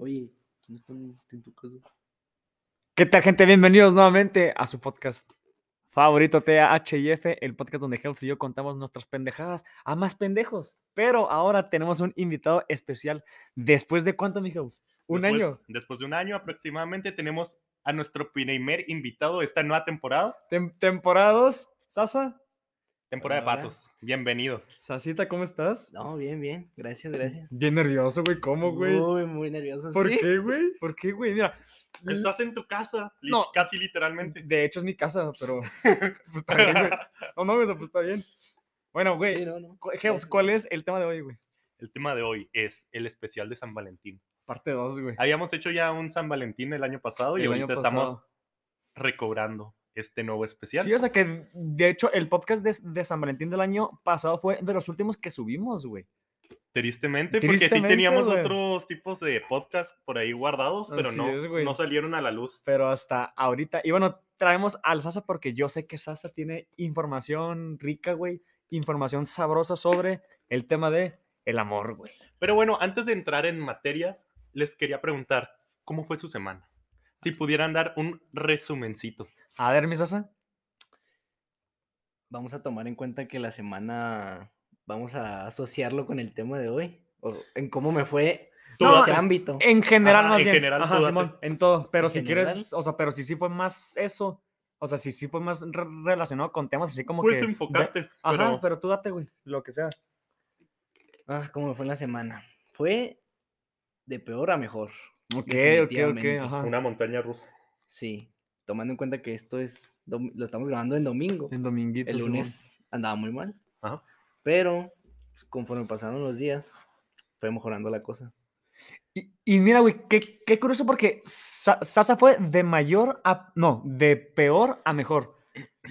Oye, ¿quién está en, tu casa? ¿Qué tal, gente? Bienvenidos nuevamente a su podcast favorito THIF, el podcast donde Helps y yo contamos nuestras pendejadas a más pendejos. Pero ahora tenemos un invitado especial. ¿Después de cuánto, mi Helps? ¿Un Después- año? Después de un año aproximadamente tenemos a nuestro primer invitado de esta nueva temporada, Tem- ¿Temporada 2? ¿Sasa? Temporada Hola, de patos. Bienvenido. ¿Sasita, cómo estás? No, bien, bien. Gracias, gracias. Bien nervioso, güey. ¿Cómo, güey? Muy, muy nervioso. ¿Por sí. qué, güey? ¿Por qué, güey? Mira, Estás en tu casa, No. casi literalmente. de hecho es mi casa, pero pues está bien, güey. No, no, eso pues está bien. Bueno, güey, Sí, no, no. ¿cuál es el tema de hoy, güey? El tema de hoy es el especial de San Valentín. Parte 2, güey. Habíamos hecho ya un San Valentín el año pasado y año ahorita estamos recobrando este nuevo especial. Sí, o sea que de hecho el podcast de, de San Valentín del año pasado fue de los últimos que subimos, güey. Tristemente, porque sí Tristemente, teníamos güey. otros tipos de podcast por ahí guardados, pero Así no, es, no salieron a la luz. Pero hasta ahorita. Y bueno, traemos al Sasa porque yo sé que Sasa tiene información rica, güey. Información sabrosa sobre el tema de el amor, güey. Pero bueno, antes de entrar en materia, les quería preguntar, ¿cómo fue su semana? Si pudieran dar un resumencito. A ver, mi Sasa. Vamos a tomar en cuenta que la semana vamos a asociarlo con el tema de hoy. O en cómo me fue No, ese ámbito. En general, Ajá, más en bien. general, Ajá. Simón, en todo. Pero En si general. quieres, o sea, pero si sí fue más eso. O sea, si sí fue más re- relacionado con temas así como Puedes que. de- enfocarte, Ajá, pero, pero tú date, güey. Lo que sea. Ah, ¿cómo me fue en la semana? Fue de peor a mejor. Ok, ok, ok. Ajá. una montaña rusa. Sí. Tomando en cuenta que esto es. Lo estamos grabando en domingo. En dominguito. El Simón. lunes andaba muy mal. Ajá. Pero pues, conforme pasaron los días, fue mejorando la cosa. Y, y mira, güey, qué, qué curioso porque Sa- Sasa fue de mayor a. No, de peor a mejor.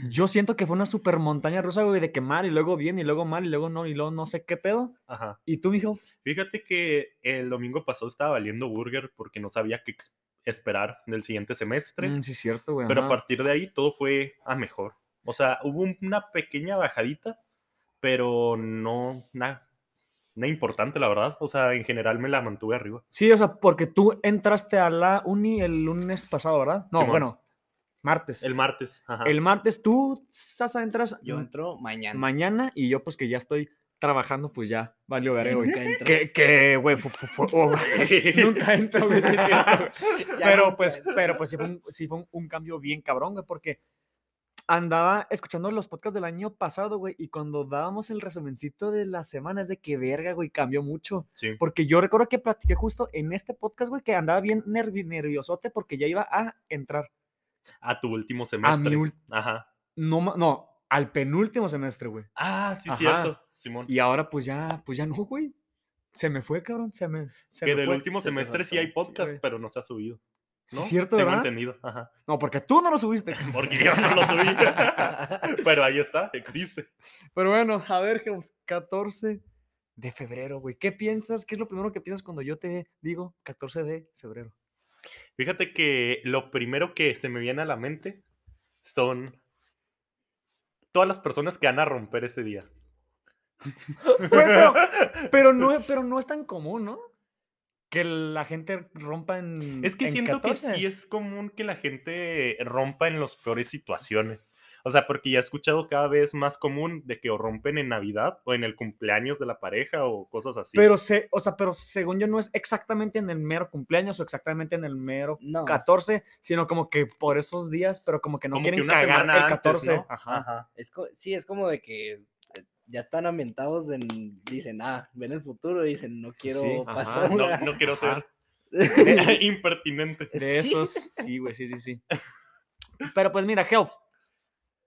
Yo siento que fue una super montaña rusa, güey, de que mal y luego bien y luego mal y luego no y luego no sé qué pedo. Ajá. ¿Y tú, mijo? Fíjate que el domingo pasado estaba valiendo burger porque no sabía qué ex- esperar del siguiente semestre. Mm, sí, cierto, güey. pero a ajá. partir de ahí todo fue a mejor. O sea, hubo un- una pequeña bajadita, pero no nada, nada importante, la verdad. O sea, en general me la mantuve arriba. Sí, o sea, porque tú entraste a la uni el lunes pasado, ¿verdad? No, Simón. bueno, martes. El martes. Ajá. El martes tú, Sasa, entras Yo entro mañana. mañana y yo, pues que ya estoy trabajando, pues ya valió verga, güey. Que, que, güey, oh, nunca entro, güey, sí es cierto, güey. Ya Pero pues, pero pues sí fue, un, sí fue un, un cambio bien cabrón, güey, porque andaba escuchando los podcasts del año pasado, güey, y cuando dábamos el resumencito de las semanas de que verga, güey, cambió mucho. Sí. Porque yo recuerdo que platiqué justo en este podcast, güey, que andaba bien nervi- nerviosote porque ya iba a entrar. A tu último semestre. ul- Ajá. No, no, al penúltimo semestre, güey. Ah, sí, Ajá. cierto, Simón. Y ahora pues ya, pues ya no, güey. Se me fue, cabrón, se me, se que me del fue. último se semestre sí hay sí, podcast, pero no se ha subido. Sí, ¿no? cierto, Tengo ¿verdad? entendido. Ajá. No, porque tú no lo subiste. Porque yo no lo subí. pero ahí está, existe. Pero bueno, a ver, Geos, 14 de febrero, güey. ¿Qué piensas? ¿Qué es lo primero que piensas cuando yo te digo 14 de febrero? Fíjate que lo primero que se me viene a la mente son todas las personas que van a romper ese día. Pero no, pero no es tan común, ¿no? Que la gente rompa en. Es que en siento 14. que sí es común que la gente rompa en las peores situaciones. O sea, porque ya he escuchado cada vez más común de que o rompen en Navidad o en el cumpleaños de la pareja o cosas así. Pero, se, o sea, pero según yo no es exactamente en el mero cumpleaños o exactamente en el mero No. 14, sino como que por esos días, pero como que no Como que quieren una cagar semana el antes, 14. ¿no? Ajá. Ajá. Es sí, es como de que ya están ambientados en. Dicen, ah, ven el futuro y dicen, no quiero Sí, pasar. No, no quiero Ajá. ser impertinente. De Sí. esos, sí, güey, sí, sí, sí. Pero pues mira, Health,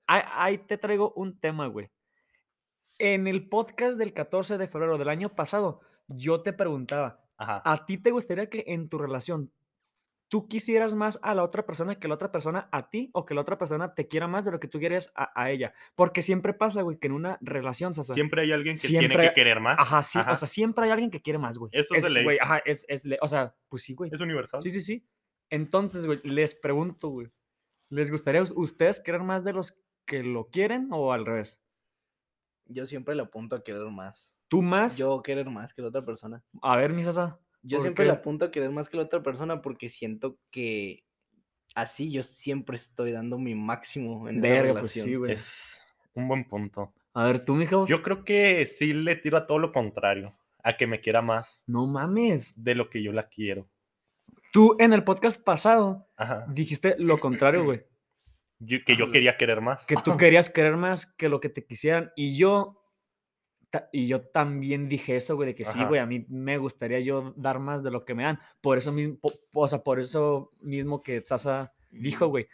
ahí, te traigo un tema, güey. En el podcast del 14 de febrero del año pasado, yo te preguntaba, Ajá. ¿a ti te gustaría que en tu relación tú quisieras más a la otra persona que la otra persona a ti o que la otra persona te quiera más de lo que tú quieres a, a ella? Porque siempre pasa, güey, que en una relación, Sasa, Siempre hay alguien que siempre tiene que querer más. Ajá, sí, Ajá. o sea, siempre hay alguien que quiere más, güey. Eso es de ley. güey, ajá, es, es le- o sea, pues sí, güey. es universal. Sí, sí, sí. Entonces, güey, les pregunto, güey, ¿les gustaría a ustedes querer más de los que lo quieren o al revés? Yo siempre le apunto a querer más. ¿Tú más? Yo querer más que la otra persona. A ver, mi Sasa. Yo ¿Por siempre le apunto a querer más que la otra persona porque siento que así yo siempre estoy dando mi máximo en esa Verga, pues relación. sí, güey. Es un buen punto. A ver, tú, mija. Yo creo que sí le tiro a todo lo contrario, a que me quiera más No mames. de lo que yo la quiero. Tú en el podcast pasado Ajá. dijiste lo contrario, güey. Yo- que yo Ajá. quería querer más. Que tú querías querer más que lo que te quisieran. Y yo, ta- y yo también dije eso, güey, de que sí, güey, a mí me gustaría yo dar más de lo que me dan. Por eso mismo, po- o sea, por eso mismo que Sasa dijo, Ujú. güey.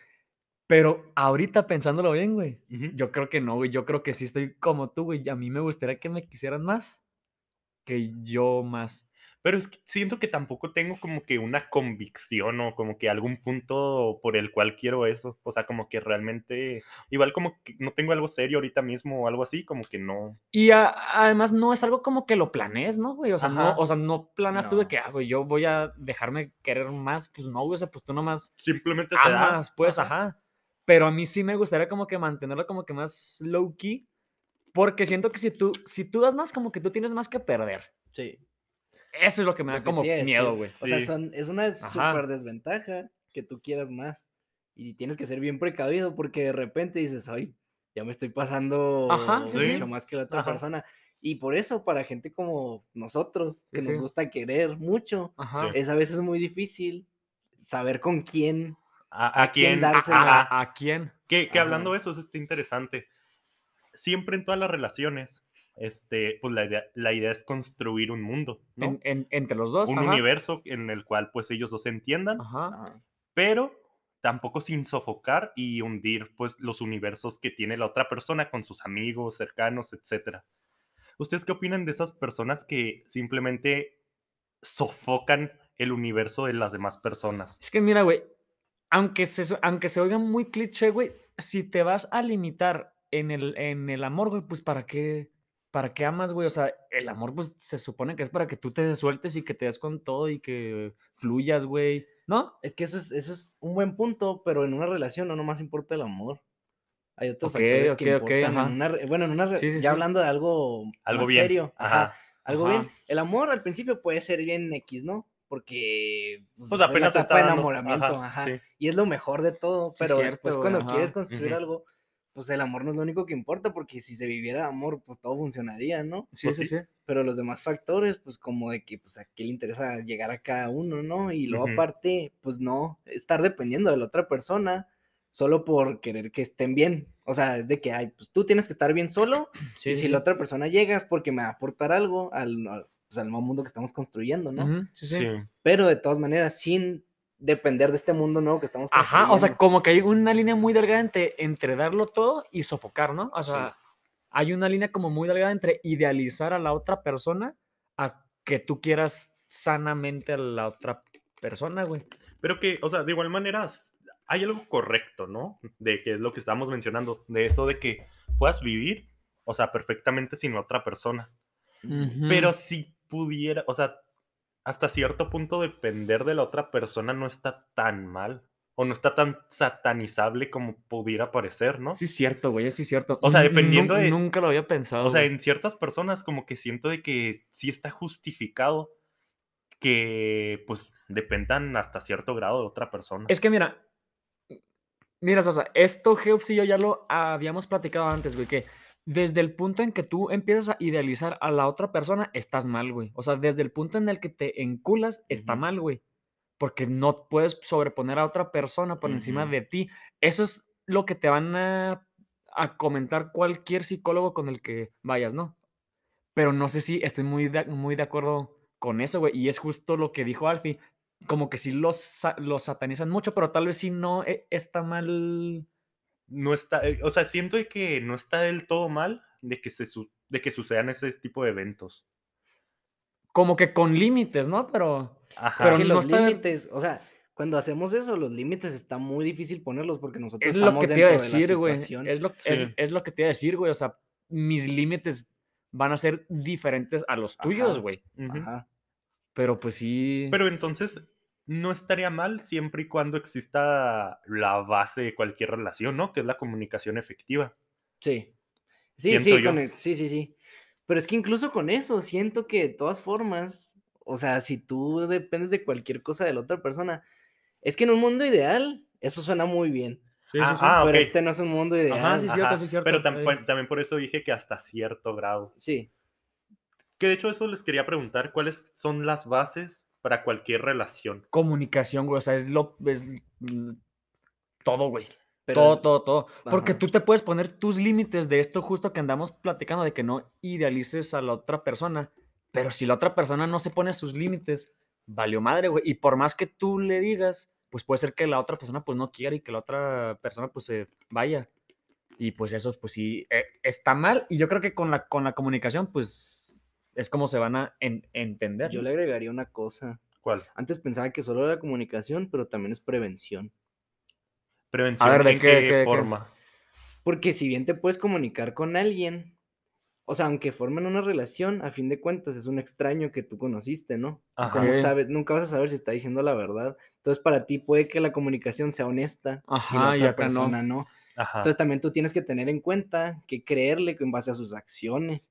Pero ahorita pensándolo bien, güey, Ujú. yo creo que no, güey. Yo creo que sí estoy como tú, güey. A mí me gustaría que me quisieran más que yo más. Pero es que siento que tampoco tengo como que una convicción o como que algún punto por el cual quiero eso. O sea, como que realmente, igual como que no tengo algo serio ahorita mismo o algo así, como que no. Y a- además no es algo como que lo planees, ¿no, güey? O sea, no, o sea, no planeas tú de No. que, ah, güey, yo voy a dejarme querer más. Pues no, güey, o sea, pues tú nomás Simplemente se da. amas, pues, Ajá. ajá. Pero a mí sí me gustaría como que mantenerlo como que más low key. Porque siento que si tú, si tú das más, como que tú tienes más que perder. Sí. Eso es lo que me lo da que como a miedo, güey. O sea, Sí. son, es una Ajá. súper desventaja que tú quieras más. Y tienes que ser bien precavido porque de repente dices, ay, ya me estoy pasando Ajá, sí, mucho sí. más que la otra Ajá. persona. Y por eso, para gente como nosotros, que Sí, nos sí. gusta querer mucho, Ajá. Sí. es a veces muy difícil saber con quién. ¿A, a ¿A quién quién? ¿A, a quién? Que, que hablando de eso, eso está interesante. Siempre en todas las relaciones, este, pues la idea, la idea es construir un mundo, ¿no? En- en- entre los dos. un ajá. universo en el cual pues ellos dos se entiendan, Ajá. Pero tampoco sin sofocar y hundir pues los universos que tiene la otra persona con sus amigos, cercanos, etcétera. ¿Ustedes qué opinan de esas personas que simplemente sofocan el universo de las demás personas? Es que mira, güey, aunque se, aunque se oiga muy cliché, güey, si te vas a limitar en el, en el amor, güey, pues ¿para qué? ¿Para qué amas, güey? O sea, el amor, pues se supone que es para que tú te sueltes y que te des con todo y que fluyas, güey, ¿no? Es que eso es, eso es un buen punto, pero en una relación no nomás importa el amor. Hay otros Ok, factores que ok, ok, importan. ajá. en una re- bueno, en una re- Sí, sí, ya sí. hablando de algo, Algo más bien. serio. Ajá. Ajá. Algo Ajá. bien. El amor al principio puede ser bien X, ¿no? Porque pues, Pues es la apenas etapa está de dando. enamoramiento, Ajá, ajá, sí. Y es lo mejor de todo, Sí, pero cierto, después güey, cuando quieres construir algo, pues el amor no es lo único que importa, porque si se viviera amor, pues todo funcionaría, ¿no? Sí, Pues sí, sí. sí. Pero los demás factores, pues como de que, pues a qué le interesa llegar a cada uno, ¿no? Y luego Ujú. aparte, pues no, estar dependiendo de la otra persona solo por querer que estén bien. O sea, es de que, ay, pues tú tienes que estar bien solo Sí, y sí, si sí. la otra persona llega es porque me va a aportar algo al, al, pues, al nuevo mundo que estamos construyendo, ¿no? Ujú, sí, sí. Sí. Pero de todas maneras, sin depender de este mundo nuevo que estamos Ajá, o sea, como que hay una línea muy delgada entre, entre darlo todo y sofocar, ¿no? O Sí. sea, hay una línea como muy delgada entre idealizar a la otra persona a que tú quieras sanamente a la otra persona, güey. Pero que, o sea, de igual manera, hay algo correcto, ¿no? De que es lo que estábamos mencionando, de eso de que puedas vivir, o sea, perfectamente sin otra persona. Ujú. Pero si pudiera, o sea, hasta cierto punto depender de la otra persona no está tan mal. O no está tan satanizable como pudiera parecer, ¿no? Sí, cierto, güey, sí, cierto. O sea, dependiendo de- Nunca lo había pensado. O sea, en ciertas personas como que siento de que sí está justificado que pues dependan hasta cierto grado de otra persona. Es que mira, mira, Sasa, esto Health y yo ya lo habíamos platicado antes, güey, que desde el punto en que tú empiezas a idealizar a la otra persona, estás mal, güey. O sea, desde el punto en el que te enculas, está mal, güey. Porque no puedes sobreponer a otra persona por encima de ti. Eso es lo que te van a, a comentar cualquier psicólogo con el que vayas, ¿no? Pero no sé si estoy muy de, muy de acuerdo con eso, güey. Y es justo lo que dijo Alfie. Como que sí los, los satanizan mucho, pero tal vez sí no eh, está mal. No está, eh, o sea, siento que no está del todo mal de que se de que sucedan ese tipo de eventos. Como que con límites, ¿no? Pero. Ajá. Pero es que no los está- límites, o sea, cuando hacemos eso, los límites está muy difícil ponerlos porque nosotros Es lo estamos que te iba a dentro de la decir, güey. situación. Es, lo, es- Sí. es lo que te iba a decir, güey. O sea, mis límites van a ser diferentes a los tuyos, güey. Ajá. Pero pues sí. Pero entonces no estaría mal siempre y cuando exista la base de cualquier relación, ¿no? Que es la comunicación efectiva. Sí. Sí, Siento sí, yo. con el- sí, sí, sí. Pero es que incluso con eso, siento que de todas formas, O sea, si tú dependes de cualquier cosa de la otra persona, es que en un mundo ideal, eso suena muy bien. Sí, Ah, sí, sí. ah, pero este no es un mundo ideal. Ajá, sí, cierto, Ajá, sí, cierto. Pero tam- Eh. por- también por eso dije que hasta cierto grado. Sí. Que de hecho eso les quería preguntar, ¿cuáles son las bases para cualquier relación? Comunicación, güey. O sea, es lo. Es todo, güey. Pero todo, es- todo, todo. Porque tú te puedes poner tus límites de esto justo que andamos platicando, de que no idealices a la otra persona. Pero si la otra persona no se pone sus límites, valió madre, güey. Y por más que tú le digas, pues puede ser que la otra persona pues no quiera y que la otra persona pues se vaya. Y pues eso, pues sí, eh, está mal. Y yo creo que con la, con la comunicación, pues es como se van a en- entender. Yo le agregaría una cosa. ¿Cuál? Antes pensaba que solo era comunicación, pero también es prevención. Prevención. ver, ¿de ¿En qué- qué, qué- qué? forma? Porque si bien te puedes comunicar con alguien, o sea, aunque formen una relación, a fin de cuentas es un extraño que tú conociste, ¿no? Ajá. sabes, nunca vas a saber si está diciendo la verdad. Entonces, para ti puede que la comunicación sea honesta y la Ajá, y otra acá no. persona no. Ajá. Entonces, también tú tienes que tener en cuenta que creerle en base a sus acciones.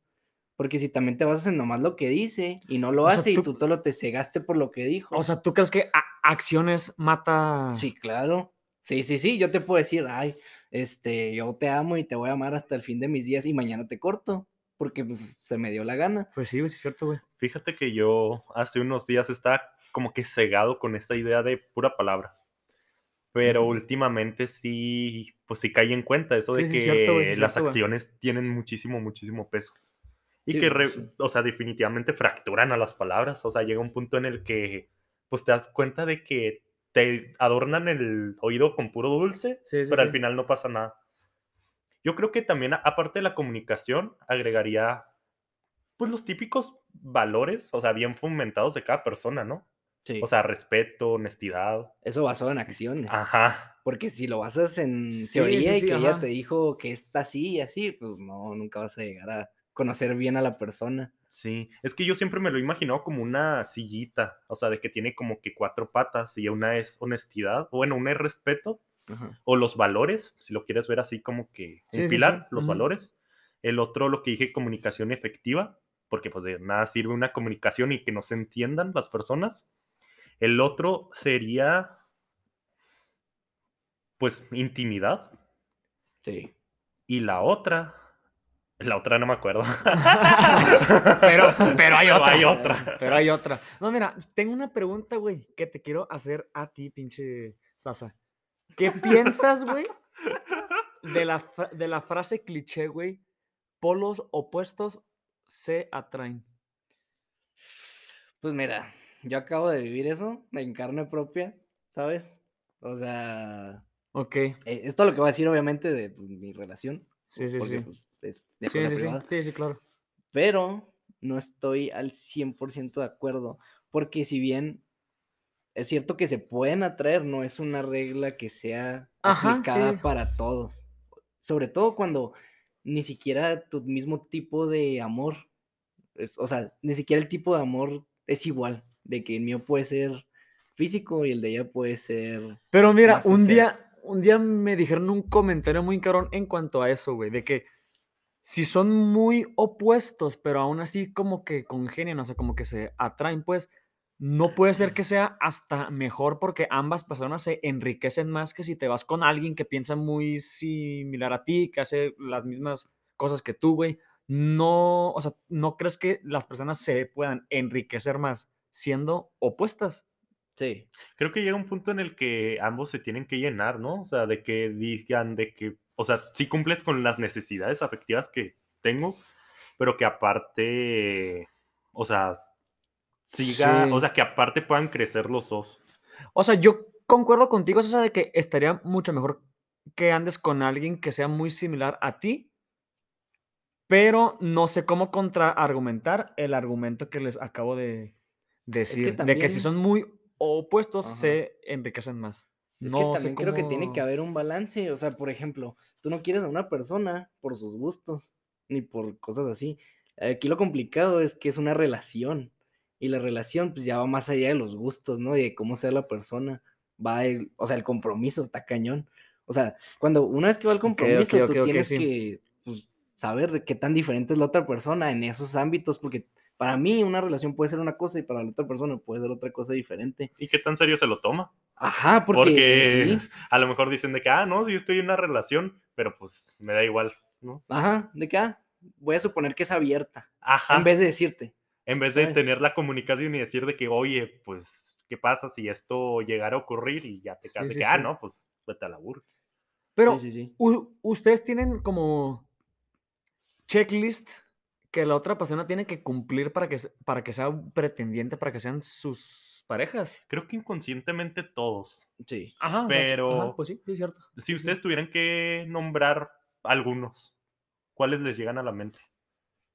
Porque si también te basas en nomás lo que dice y no lo O sea, hace y tú- tú solo te cegaste por lo que dijo. O sea, ¿tú crees que acciones mata? Sí, claro. Sí, sí, sí, yo te puedo decir, ay, este, yo te amo y te voy a amar hasta el fin de mis días y mañana te corto, porque pues, se me dio la gana. Pues sí, es cierto, güey. Fíjate que yo hace unos días estaba como que cegado con esta idea de pura palabra. Pero Mm. últimamente sí, pues sí caí en cuenta eso de Sí, que cierto, sí las cierto, acciones tienen muchísimo, muchísimo peso. Y Sí, que, re- sí. o sea, definitivamente fracturan a las palabras. O sea, llega un punto en el que, pues te das cuenta de que te adornan el oído con puro dulce, Sí, sí, pero al final no pasa nada. Yo creo que también, aparte de la comunicación, agregaría, pues, los típicos valores, o sea, bien fomentados de cada persona, ¿no? Sí, O sea, respeto, honestidad. eso basado en acciones. Ajá. Porque si lo basas en Sí, teoría sí, y que ajá. ella te dijo que está así y así, pues no, nunca vas a llegar a conocer bien a la persona. Sí, es que yo siempre me lo he imaginado como una sillita, o sea, de que tiene como que cuatro patas y una es honestidad, bueno, una es respeto Ajá. o los valores, si lo quieres ver así como que un Sí, sí, sí, pilar, los valores. El otro, lo que dije, comunicación efectiva, porque pues de nada sirve una comunicación y que no se entiendan las personas. El otro sería, pues, intimidad. Sí. Y la otra, la otra no me acuerdo. pero, pero hay Pero otra. hay otra. Pero hay otra. No, mira, tengo una pregunta, güey, que te quiero hacer a ti, pinche Sasa. ¿Qué piensas, güey, de la, de la frase cliché, güey? Polos opuestos se atraen. Pues mira, yo acabo de vivir eso en carne propia, ¿sabes? O sea, Ok. eh, esto es lo que voy a decir obviamente de pues, mi relación. Sí, sí, porque sí. pues, es de Sí, sí, sí. Sí, sí, claro. pero no estoy al 100% de acuerdo, porque si bien es cierto que se pueden atraer, no es una regla que sea Ajá, aplicada sí. para todos, sobre todo cuando ni siquiera tu mismo tipo de amor, es- o sea, ni siquiera el tipo de amor es igual, de que el mío puede ser físico y el de ella puede ser... Pero mira, un día, un día me dijeron un comentario muy cabrón en cuanto a eso, güey, de que si son muy opuestos, pero aún así como que congenian, o sea, como que se atraen, pues no puede ser que sea hasta mejor porque ambas personas se enriquecen más que si te vas con alguien que piensa muy similar a ti, que hace las mismas cosas que tú, güey. No, o sea, ¿no crees que las personas se puedan enriquecer más siendo opuestas? Sí, Creo que llega un punto en el que ambos se tienen que llenar, ¿no? O sea, de que digan de que, o sea, sí cumples con las necesidades afectivas que tengo, pero que aparte, o sea, siga, Sí. o sea, que aparte puedan crecer los dos. O sea, yo concuerdo contigo, o sea, de que estaría mucho mejor que andes con alguien que sea muy similar a ti, pero no sé cómo contraargumentar el argumento que les acabo de decir, de que también- si son muy opuestos Ajá. se enriquecen más. Es no que también creo que tiene que haber un balance. O sea, por ejemplo, tú no quieres a una persona por sus gustos, ni por cosas así. Aquí lo complicado es que es una relación. Y la relación, pues ya va más allá de los gustos, ¿no? Y de cómo sea la persona. Va el, o sea, el compromiso está cañón. O sea, cuando una vez que va el compromiso, tú tienes sí. que pues, saber qué tan diferente es la otra persona en esos ámbitos, porque para mí una relación puede ser una cosa y para la otra persona puede ser otra cosa diferente. ¿Y qué tan serio se lo toma? Ajá, porque, Porque sí. a lo mejor dicen de que, ah, no, sí estoy en una relación, pero pues me da igual, ¿no? Ajá, de que ah, voy a suponer que es abierta, Ajá. en vez de decirte. En vez de ¿sabes? tener la comunicación y decir de que, oye, pues, ¿qué pasa si esto llegara a ocurrir? Y ya te Sí, quedas de sí, que, ah, sí. no, pues, vete a la burla. Pero sí, sí, sí. ustedes tienen como checklist que la otra persona tiene que cumplir para que, para que sea un pretendiente, para que sean sus parejas. Creo que inconscientemente todos. Sí. Ajá, o sea, sí, ajá, Pero- pues sí, sí es cierto. Si ustedes tuvieran que nombrar algunos, ¿cuáles les llegan a la mente?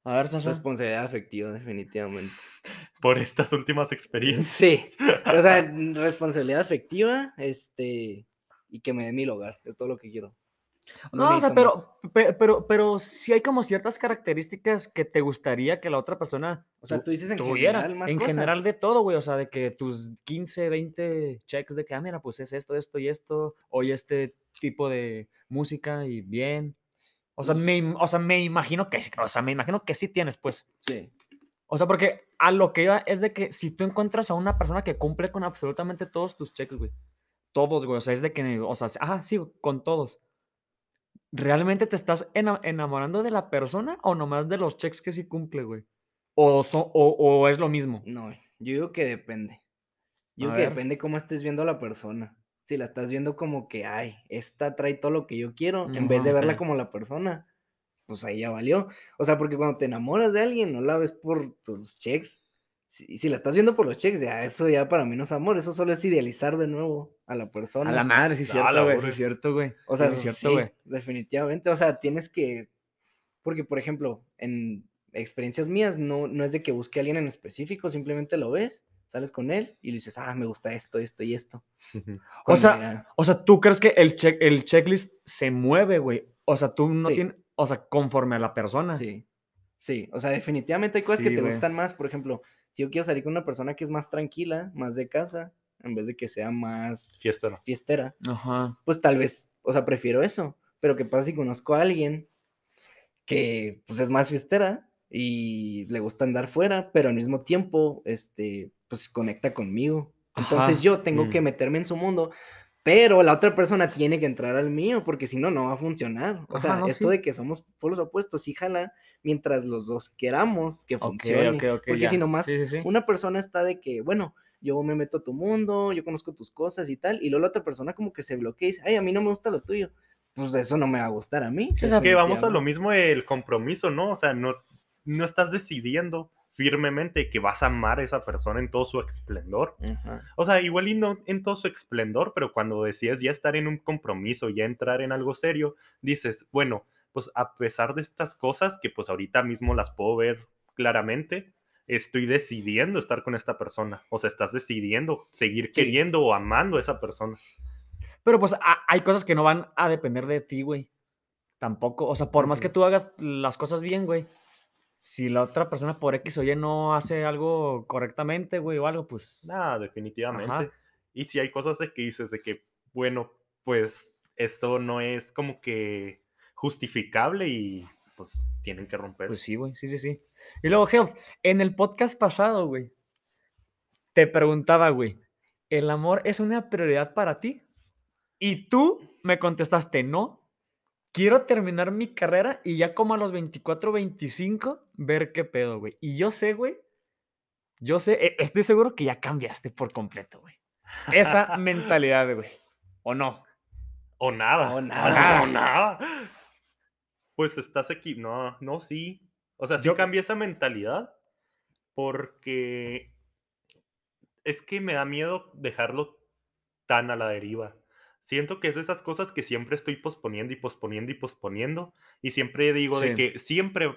A ver, Sasha. Responsabilidad afectiva, definitivamente. Por estas últimas experiencias. Sí. O sea, responsabilidad afectiva, este, y que me dé mi hogar, es todo lo que quiero. No, o sea, pero, más. pe- pero, pero sí hay como ciertas características que te gustaría que la otra persona O sea, tú dices en tuviera. general más en general de todo, güey. O sea, de que tus 15, 20 checks de que, ah, mira, pues es esto, esto y esto, oye este tipo de música y bien. O sea, me, o sea, me imagino que sí, o sea, me imagino que sí tienes, pues. Sí. O sea, porque a lo que iba es de que si tú encuentras a una persona que cumple con absolutamente todos tus checks, güey. Todos, güey. O sea, es de que, o sea, ajá, sí, con todos. ¿Realmente te estás ena- enamorando de la persona o nomás de los checks que sí cumple, güey? O, so- o, o es lo mismo. No, yo digo que depende. Yo A digo que depende cómo estés viendo a la persona. Si la estás viendo como que, ay, esta trae todo lo que yo quiero, en vez de verla como la persona, pues ahí ya valió. O sea, porque cuando te enamoras de alguien, no la ves por tus checks. Si, si la estás viendo por los checks, ya eso ya para mí no es amor, eso solo es idealizar de nuevo a la persona. A la madre, sí es cierto, la güey. Sí es cierto, güey. O Sí, sea, sí es sí, cierto, güey. definitivamente. O sea, tienes que. Porque, por ejemplo, en experiencias mías, no, no es de que busque a alguien en específico, simplemente lo ves, sales con él y le dices, ah, me gusta esto, esto y esto. O sea, ya- O sea, ¿tú crees que el, check, el checklist se mueve, güey? O sea, tú no Sí. tienes, o sea, conforme a la persona. sí. Sí, o sea, definitivamente hay cosas que te gustan más. Por ejemplo, si yo quiero salir con una persona que es más tranquila, más de casa, en vez de que sea más Fiesta. ¿no? fiestera, Ajá. pues tal vez, o sea, prefiero eso. Pero ¿qué pasa si conozco a alguien que pues es más fiestera y le gusta andar fuera, pero al mismo tiempo, este, pues conecta conmigo? Entonces Ajá, yo tengo que mm. meterme en su mundo, pero la otra persona tiene que entrar al mío, porque si no, no va a funcionar. O Ajá, sea, no, esto sí. de que somos polos opuestos, sí jala, mientras los dos queramos que funcione. ok, ok, porque ya. si nomás Sí, sí, sí. una persona está de que, bueno, yo me meto a tu mundo, yo conozco tus cosas y tal, y luego la otra persona como que se bloquea y dice, ay, a mí no me gusta lo tuyo. Pues eso no me va a gustar a mí. sea, Que vamos a lo mismo el compromiso, ¿no? O sea, no, no estás decidiendo firmemente que vas a amar a esa persona en todo su esplendor. O sea, igual y no en todo su esplendor, pero cuando decides ya estar en un compromiso, ya entrar en algo serio, dices, bueno, pues a pesar de estas cosas que pues ahorita mismo las puedo ver claramente, estoy decidiendo estar con esta persona. O sea, estás decidiendo seguir Sí. queriendo o amando a esa persona. Pero pues hay cosas que no van a depender de ti, güey. Tampoco. O sea, por más que tú hagas las cosas bien, güey. Si la otra persona por X o Y no hace algo correctamente, güey, o algo, pues. Nada, definitivamente. Ajá. Y si hay cosas de que dices de que, bueno, pues eso no es como que justificable y pues tienen que romper. Pues sí, güey, sí, sí, sí. Y luego, Health, en el podcast pasado, güey, te preguntaba, güey, ¿el amor es una prioridad para ti? Y tú me contestaste, no. Quiero terminar mi carrera y ya como a los 24, 25, ver qué pedo, güey. Y yo sé, güey, yo sé, e- estoy seguro que ya cambiaste por completo, güey. Esa mentalidad, güey. ¿O no? O nada. O nada. O nada. Pues estás aquí. No, no, sí. O sea, sí Yo- cambia esa mentalidad. Porque es que me da miedo dejarlo tan a la deriva. Siento que es de esas cosas que siempre estoy posponiendo y posponiendo y posponiendo. Y siempre digo de que siempre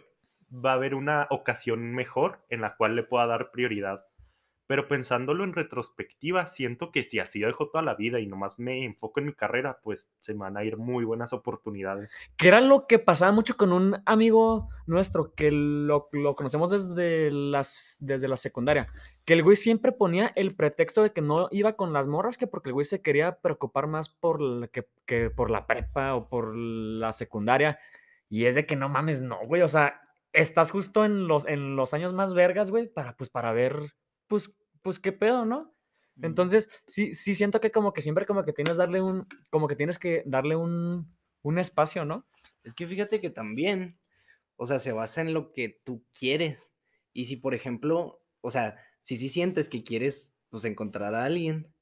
va a haber una ocasión mejor en la cual le pueda dar prioridad. Pero pensándolo en retrospectiva, siento que si así dejo toda la vida y nomás me enfoco en mi carrera, pues se me van a ir muy buenas oportunidades. Que era lo que pasaba mucho con un amigo nuestro que lo, lo conocemos desde, las, desde la secundaria. Que el güey siempre ponía el pretexto de que no iba con las morras, que porque el güey se quería preocupar más por la, que, que por la prepa o por la secundaria. Y es de que no mames, no, güey. O sea, estás justo en los, en los años más vergas, güey, para, pues, para ver, pues, pues, qué pedo, ¿no? Entonces, sí, sí siento que como que siempre como que tienes darle un, como que tienes que darle un, un espacio, ¿no? Es que fíjate que también, o sea, se basa en lo que tú quieres. Y si, por ejemplo, o sea, si sí sientes que quieres, pues, encontrar a alguien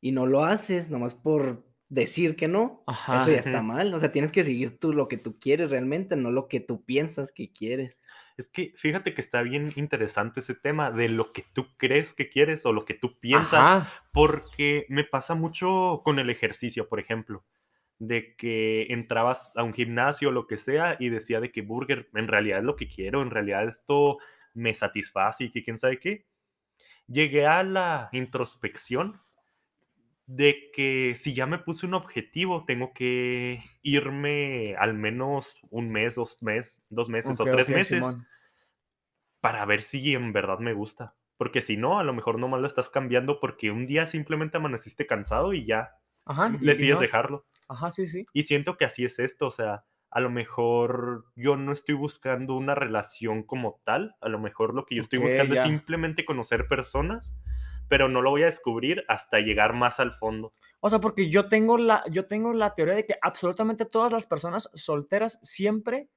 y no lo haces nomás por decir que no, Ajá. eso ya está mal. O sea, tienes que seguir tú lo que tú quieres realmente, no lo que tú piensas que quieres. Es que fíjate que está bien interesante ese tema de lo que tú crees que quieres o lo que tú piensas, Ajá. porque me pasa mucho con el ejercicio, por ejemplo, de que entrabas a un gimnasio o lo que sea y decía de que burger en realidad es lo que quiero, en realidad esto me satisface y que quién sabe qué. Llegué a la introspección de que si ya me puse un objetivo, tengo que irme al menos un mes, dos meses, dos meses o tres meses Simón. para ver si en verdad me gusta. Porque si no, a lo mejor nomás lo estás cambiando porque un día simplemente amaneciste cansado y ya Ajá. decides no- dejarlo. Ajá, sí, sí. Y siento que así es esto, o sea, a lo mejor yo no estoy buscando una relación como tal, a lo mejor lo que yo estoy buscando ya. es simplemente conocer personas, pero no lo voy a descubrir hasta llegar más al fondo. O sea, porque yo tengo la, yo tengo la teoría de que absolutamente todas las personas solteras siempre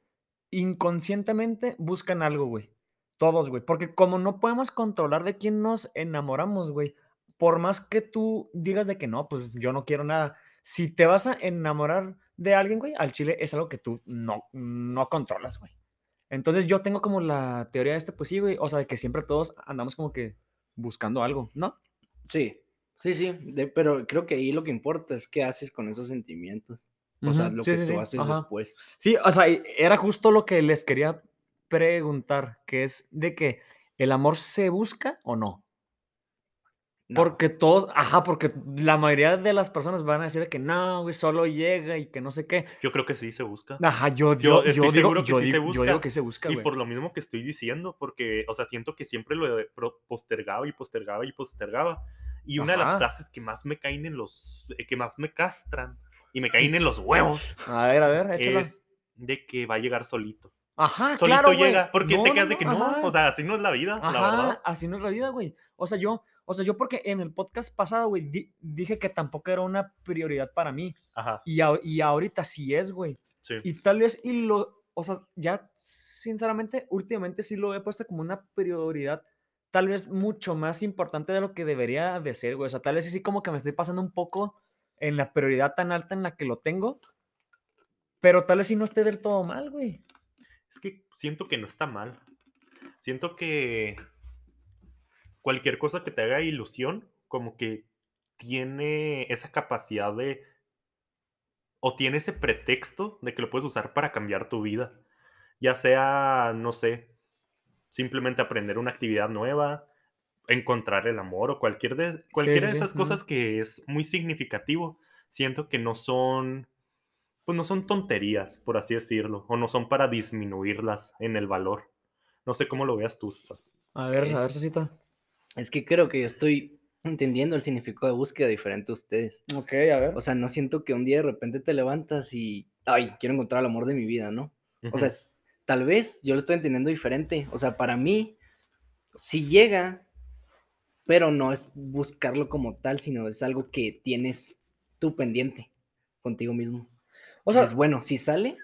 inconscientemente buscan algo, güey. Todos, güey. Porque como no podemos controlar de quién nos enamoramos, güey. Por más que tú digas de que no, pues yo no quiero nada. Si te vas a enamorar de alguien, güey, al chile es algo que tú no, no controlas, güey. Entonces yo tengo como la teoría de este, pues sí, güey. O sea, de que siempre todos andamos como que buscando algo, ¿no? Sí, sí, sí, de- pero creo que ahí lo que importa es qué haces con esos sentimientos. O sea, lo sí, que sí, tú sí, haces ajá. después. Sí, o sea, era justo lo que les quería preguntar, que es de que el amor se busca o no. No, Porque todos, ajá, porque la mayoría de las personas van a decir de que no, güey, solo llega y que no sé qué. Yo creo que sí se busca. Ajá, yo, Yo yo, estoy digo, seguro que yo sí se digo, yo digo busca, que se busca, Y güey. por lo mismo que estoy diciendo, porque, o sea, siento que siempre lo postergaba y postergaba y postergaba. Y una de Ajá. las frases que más me caen en los, eh, que más me castran y me caen en los huevos A ver, a ver, échala. es de que va a llegar solito. Ajá, Solito claro, güey. llega, porque No, te no, quedas de no, que no, ajá. o sea, así no es la vida, la Ajá, verdad. así no es la vida, güey. O sea, yo, o sea, yo porque en el podcast pasado, güey, di- dije que tampoco era una prioridad para mí. Ajá, Y, a- y ahorita sí es, güey. sí. Y tal vez, y lo, o sea, ya sinceramente, últimamente sí lo he puesto como una prioridad, tal vez mucho más importante de lo que debería de ser, güey. O sea, tal vez sí como que me estoy pasando un poco en la prioridad tan alta en la que lo tengo, pero tal vez sí no esté del todo mal, güey. Es que siento que no está mal. Siento que cualquier cosa que te haga ilusión, como que tiene esa capacidad de... o tiene ese pretexto de que lo puedes usar para cambiar tu vida. Ya sea, no sé, simplemente aprender una actividad nueva, encontrar el amor o cualquier de, cualquiera sí, de esas cosas que es muy significativo. Siento que no son, pues no son tonterías, por así decirlo, o no son para disminuirlas en el valor. No sé cómo lo veas tú. A ver, a ver, Cecita. Es que creo que yo estoy entendiendo el significado de búsqueda diferente a ustedes. Ok, a ver. O sea, no siento que un día de repente te levantas y, ay, quiero encontrar el amor de mi vida, ¿no? O sea, es- tal vez yo lo estoy entendiendo diferente. O sea, para mí, sí llega, pero no es buscarlo como tal, sino es algo que tienes tú pendiente contigo mismo. o sea, Dices, bueno, si sale,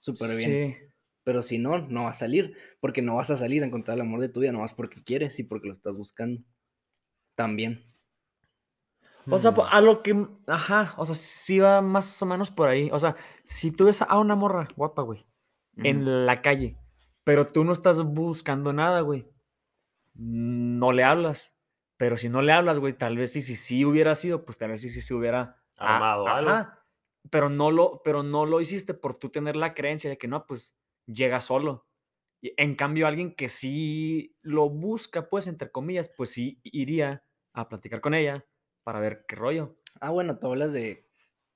súper bien. Pero si no, no va a salir. Porque no vas a salir a encontrar el amor de tu vida, no más porque quieres y porque lo estás buscando. También. O sea, Mm. a lo que, ajá, o sea, sí va más o menos por ahí. O sea, si tú ves a una morra guapa, güey, en la calle, pero tú no estás buscando nada, güey, no le hablas. Pero si no le hablas, güey, tal vez sí, si sí hubiera sido, pues tal vez sí, sí se hubiera a- Armado algo. ajá, Pero no lo, pero no lo hiciste por tú tener la creencia de que no, pues llega solo. Y en cambio, alguien que sí lo busca, pues, entre comillas, pues sí iría a platicar con ella para ver qué rollo. Ah, bueno, tú hablas de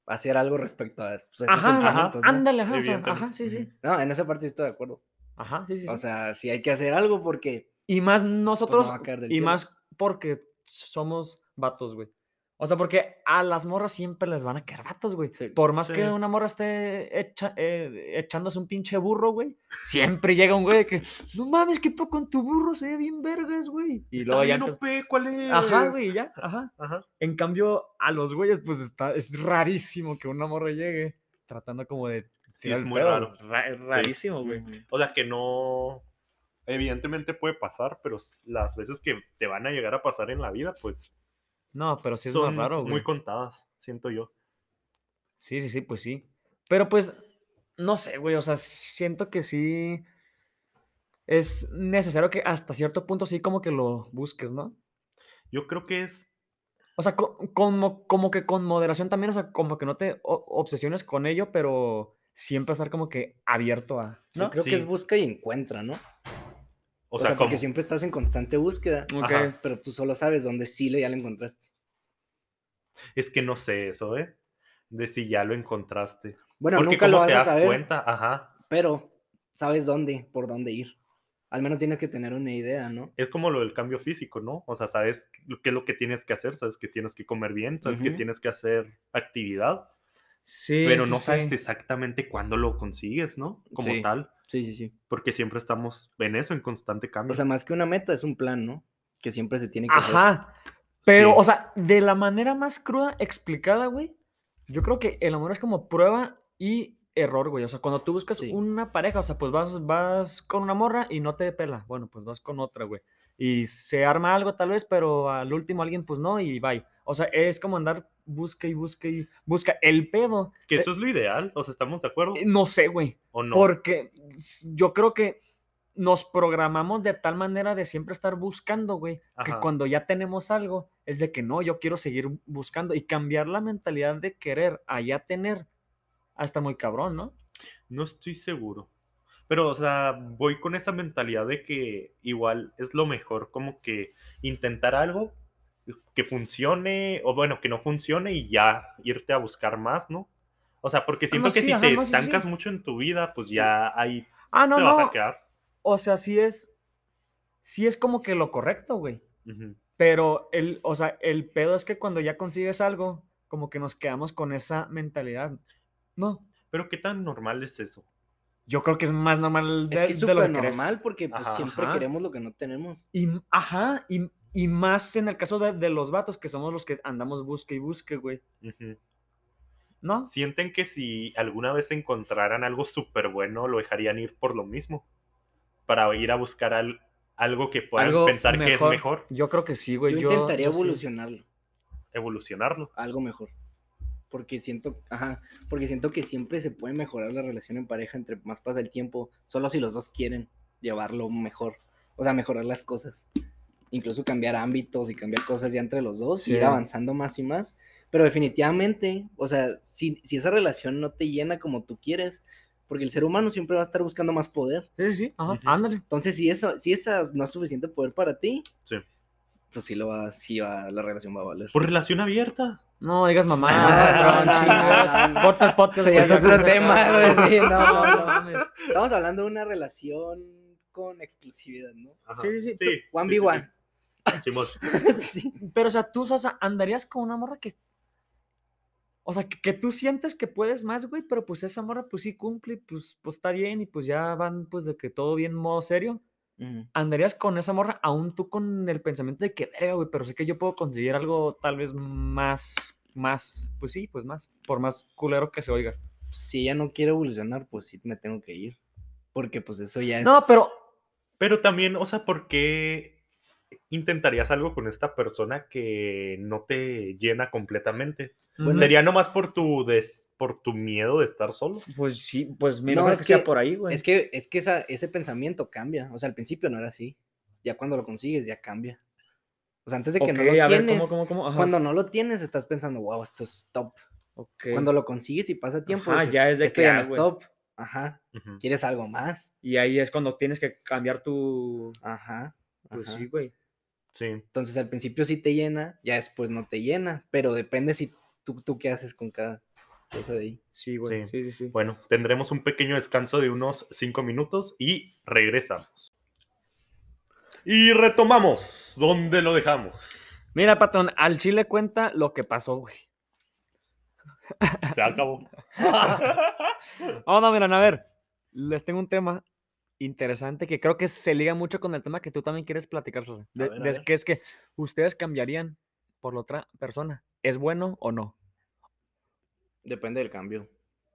hacer algo respecto a pues, esos Ajá, sentimientos, ¿no? ándale, ajá, o sea, Evidentemente. ajá, sí, sí. No, en esa parte estoy de acuerdo. Ajá, sí, sí. O sí. sea, sí hay que hacer algo porque y más nosotros, caer del y cielo. más porque somos vatos, güey. O sea, porque a las morras siempre les van a quedar vatos, güey. Sí. Por más Sí. que una morra esté echa- eh, echándose un pinche burro, güey, siempre llega un güey de que, no mames, ¿qué pedo con tu burro? Se ve bien vergas, güey. Y Está luego ya bien OP, ¿cuál es? Ajá, güey, ya, ajá. Ajá. En cambio, a los güeyes, pues está, es rarísimo que una morra llegue tratando como de. Sí, es muy pedo, raro. ra- es rarísimo, güey. O sea, que no. Evidentemente puede pasar, pero las veces que te van a llegar a pasar en la vida, pues No, pero sí es son más raro, güey. muy contadas, siento yo. Sí, sí, sí, pues sí. Pero pues, no sé, güey, o sea, siento que sí es necesario que hasta cierto punto sí como que lo busques, ¿no? Yo creo que es. O sea, co- como, como que con moderación también, o sea, como que no te obsesiones con ello, pero siempre estar como que abierto a... Yo ¿no? creo Sí. que es busca y encuentra, ¿no? O, sea, porque como. siempre estás en constante búsqueda, pero tú solo sabes dónde sí le ya lo encontraste. Es que no sé eso, ¿eh? De si ya lo encontraste. Bueno, Porque nunca lo vas te a das saber, cuenta, ajá. pero sabes dónde, por dónde ir. Al menos tienes que tener una idea, ¿no? Es como lo del cambio físico, ¿no? O sea, sabes qué es lo que tienes que hacer, sabes que tienes que comer bien, sabes que tienes que hacer actividad, Sí, pero sí, no sabes sí. exactamente cuándo lo consigues, ¿no? Como Sí. tal, Sí, sí, sí. porque siempre estamos en eso, en constante cambio. O sea, más que una meta, es un plan, ¿no? Que siempre se tiene que hacer. Ajá. Pero, Sí. o sea, de la manera más cruda explicada, güey, yo creo que el amor es como prueba y error, güey. O sea, cuando tú buscas Sí. una pareja, o sea, pues vas, vas con una morra y no te pela. Bueno, pues vas con otra, güey. Y se arma algo tal vez, pero al último alguien, pues no, y bye. O sea, es como andar busca y busca y busca. El pedo, que eso es lo ideal, o sea, ¿estamos de acuerdo? eh, no sé, güey. ¿O no? Porque yo creo que nos programamos de tal manera de siempre estar buscando, güey, que cuando ya tenemos algo, es de que no, yo quiero seguir buscando y cambiar la mentalidad de querer a ya tener, hasta muy cabrón, ¿no? No estoy seguro. Pero, o sea, voy con esa mentalidad de que igual es lo mejor como que intentar algo que funcione, o bueno, que no funcione y ya irte a buscar más, ¿no? O sea, porque siento no, que sí, si ajá, te no, sí, sí. estancas mucho en tu vida, pues ya ahí Ah, no, te vas no. a quedar. O sea, sí es, sí es como que lo correcto, güey. Pero el, o sea, el pedo es que cuando ya consigues algo, como que nos quedamos con esa mentalidad. No, Pero qué tan normal es eso. yo creo que es más normal de, Es que es de lo súper que crees. normal porque pues, Ajá, siempre ajá. queremos lo que no tenemos. Y, ajá, y, y más en el caso de, de los vatos, que somos los que andamos busque y busque, güey. ¿No? Sienten que si alguna vez encontraran algo súper bueno, lo dejarían ir por lo mismo. Para ir a buscar al- algo que puedan Algo pensar que es mejor, Yo creo que sí, güey. yo, Yo, intentaría yo sí. evolucionarlo, evolucionarlo. algo mejor. Porque siento, ajá, porque siento que siempre se puede mejorar la relación en pareja entre más pasa el tiempo, solo si los dos quieren llevarlo mejor, o sea, mejorar las cosas. Incluso cambiar ámbitos y cambiar cosas ya entre los dos, y ir Sí. avanzando más y más. Pero definitivamente, o sea, si, si esa relación no te llena como tú quieres, porque el ser humano siempre va a estar buscando más poder. Sí, sí, ajá, Ujú. ándale. Entonces, si eso, si esa no es suficiente poder para ti, Sí. pues sí lo va, sí va, la relación va a valer. Por relación abierta. No digas mamá, No, cabrón, no, chingas. no, no. Corta el podcast. Güey, es otro tema, güey, sí, no, no, no. mames. Estamos hablando de una relación con exclusividad, ¿no? Ajá. Sí, sí, sí. One sí, v sí, one. Sí. Simón. sí. Pero, o sea, tú, o sea, andarías con una morra que. O sea, que, que tú sientes que puedes más, güey, pero pues esa morra, pues sí cumple, pues, pues está bien, y pues ya van, pues de que todo bien, modo serio. Ujú. andarías con esa morra, aún tú con el pensamiento de que, verga, güey, pero sé que yo puedo conseguir algo tal vez más, más, pues sí, pues más, por más culero que se oiga. Si ella no quiere evolucionar, pues sí me tengo que ir. Porque pues eso ya es. No, pero, Pero también, o sea, ¿por qué intentarías algo con esta persona que no te llena completamente? Bueno, ¿Sería nomás por tu, des- por tu miedo de estar solo? pues sí, pues mi No, es es que sea por ahí, güey. Es que, es que esa, ese pensamiento cambia. O sea, al principio no era así. Ya cuando lo consigues, ya cambia. O sea, antes de que no lo a ver, tienes, ¿cómo, cómo, cómo? Ajá. cuando no lo tienes, estás pensando, wow, esto es top. Cuando lo consigues y pasa tiempo, Ajá, dices, ya es de esto que, ya no es top. Ajá. ¿Quieres algo más? Y ahí es cuando tienes que cambiar tu... Ajá. Pues ajá. sí, güey. Sí. Entonces al principio sí te llena, ya después no te llena, pero depende si tú, tú qué haces con cada cosa de ahí. Sí, güey. Sí. Sí, sí, sí. Bueno, tendremos un pequeño descanso de unos cinco minutos y regresamos. Y retomamos donde lo dejamos. Mira, patrón, al chile cuenta lo que pasó, güey. Se acabó. Oh, no, miren, a ver. Les tengo un tema interesante que creo que se liga mucho con el tema que tú también quieres platicar, Sosa. De- ver, que es que ustedes cambiarían por la otra persona. ¿Es bueno o no? Depende del cambio.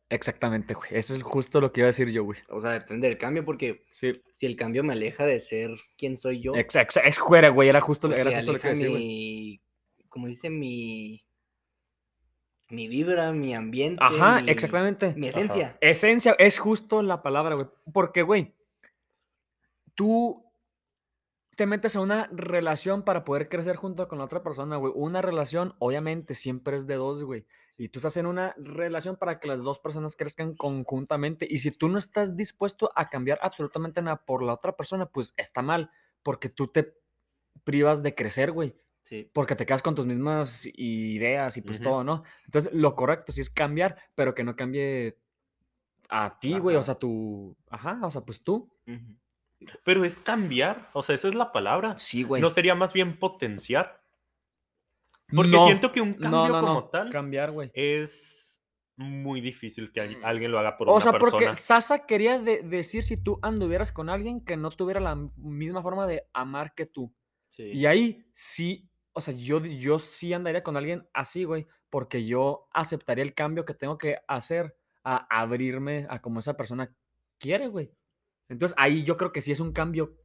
Exactamente, güey. Eso es justo lo que iba a decir yo, güey. O sea, depende del cambio porque Sí. si el cambio me aleja de ser quien soy yo, Ex, ex- es fuera, güey. Era justo, o era si justo lo que aleja iba a decir, güey. mi, como dice mi, mi vibra, mi ambiente, Ajá, mi- exactamente. mi esencia. Esencia es justo la palabra, güey. Porque, güey, tú te metes a una relación para poder crecer junto con la otra persona, güey. Una relación, obviamente, siempre es de dos, güey. Y tú estás en una relación para que las dos personas crezcan conjuntamente. Y si tú no estás dispuesto a cambiar absolutamente nada por la otra persona, pues está mal. Porque tú te privas de crecer, güey Sí. porque te quedas con tus mismas ideas y pues todo, ¿no? Entonces, lo correcto sí es cambiar, pero que no cambie a ti, güey, o sea, tú, ajá, o sea, pues tú. Ujú. Pero es cambiar, o sea, esa es la palabra. Sí, güey. ¿No sería más bien potenciar? Porque No, siento que un cambio no, no, como no, tal cambiar, güey. es muy difícil que al- Mm. alguien lo haga por O una sea, persona. porque Sasa quería de- decir si tú anduvieras con alguien que no tuviera la misma forma de amar que tú. Sí. Y ahí sí, o sea, yo, yo sí andaría con alguien así, güey, porque yo aceptaría el cambio que tengo que hacer a abrirme a como esa persona quiere, güey. Entonces ahí yo creo que sí es un cambio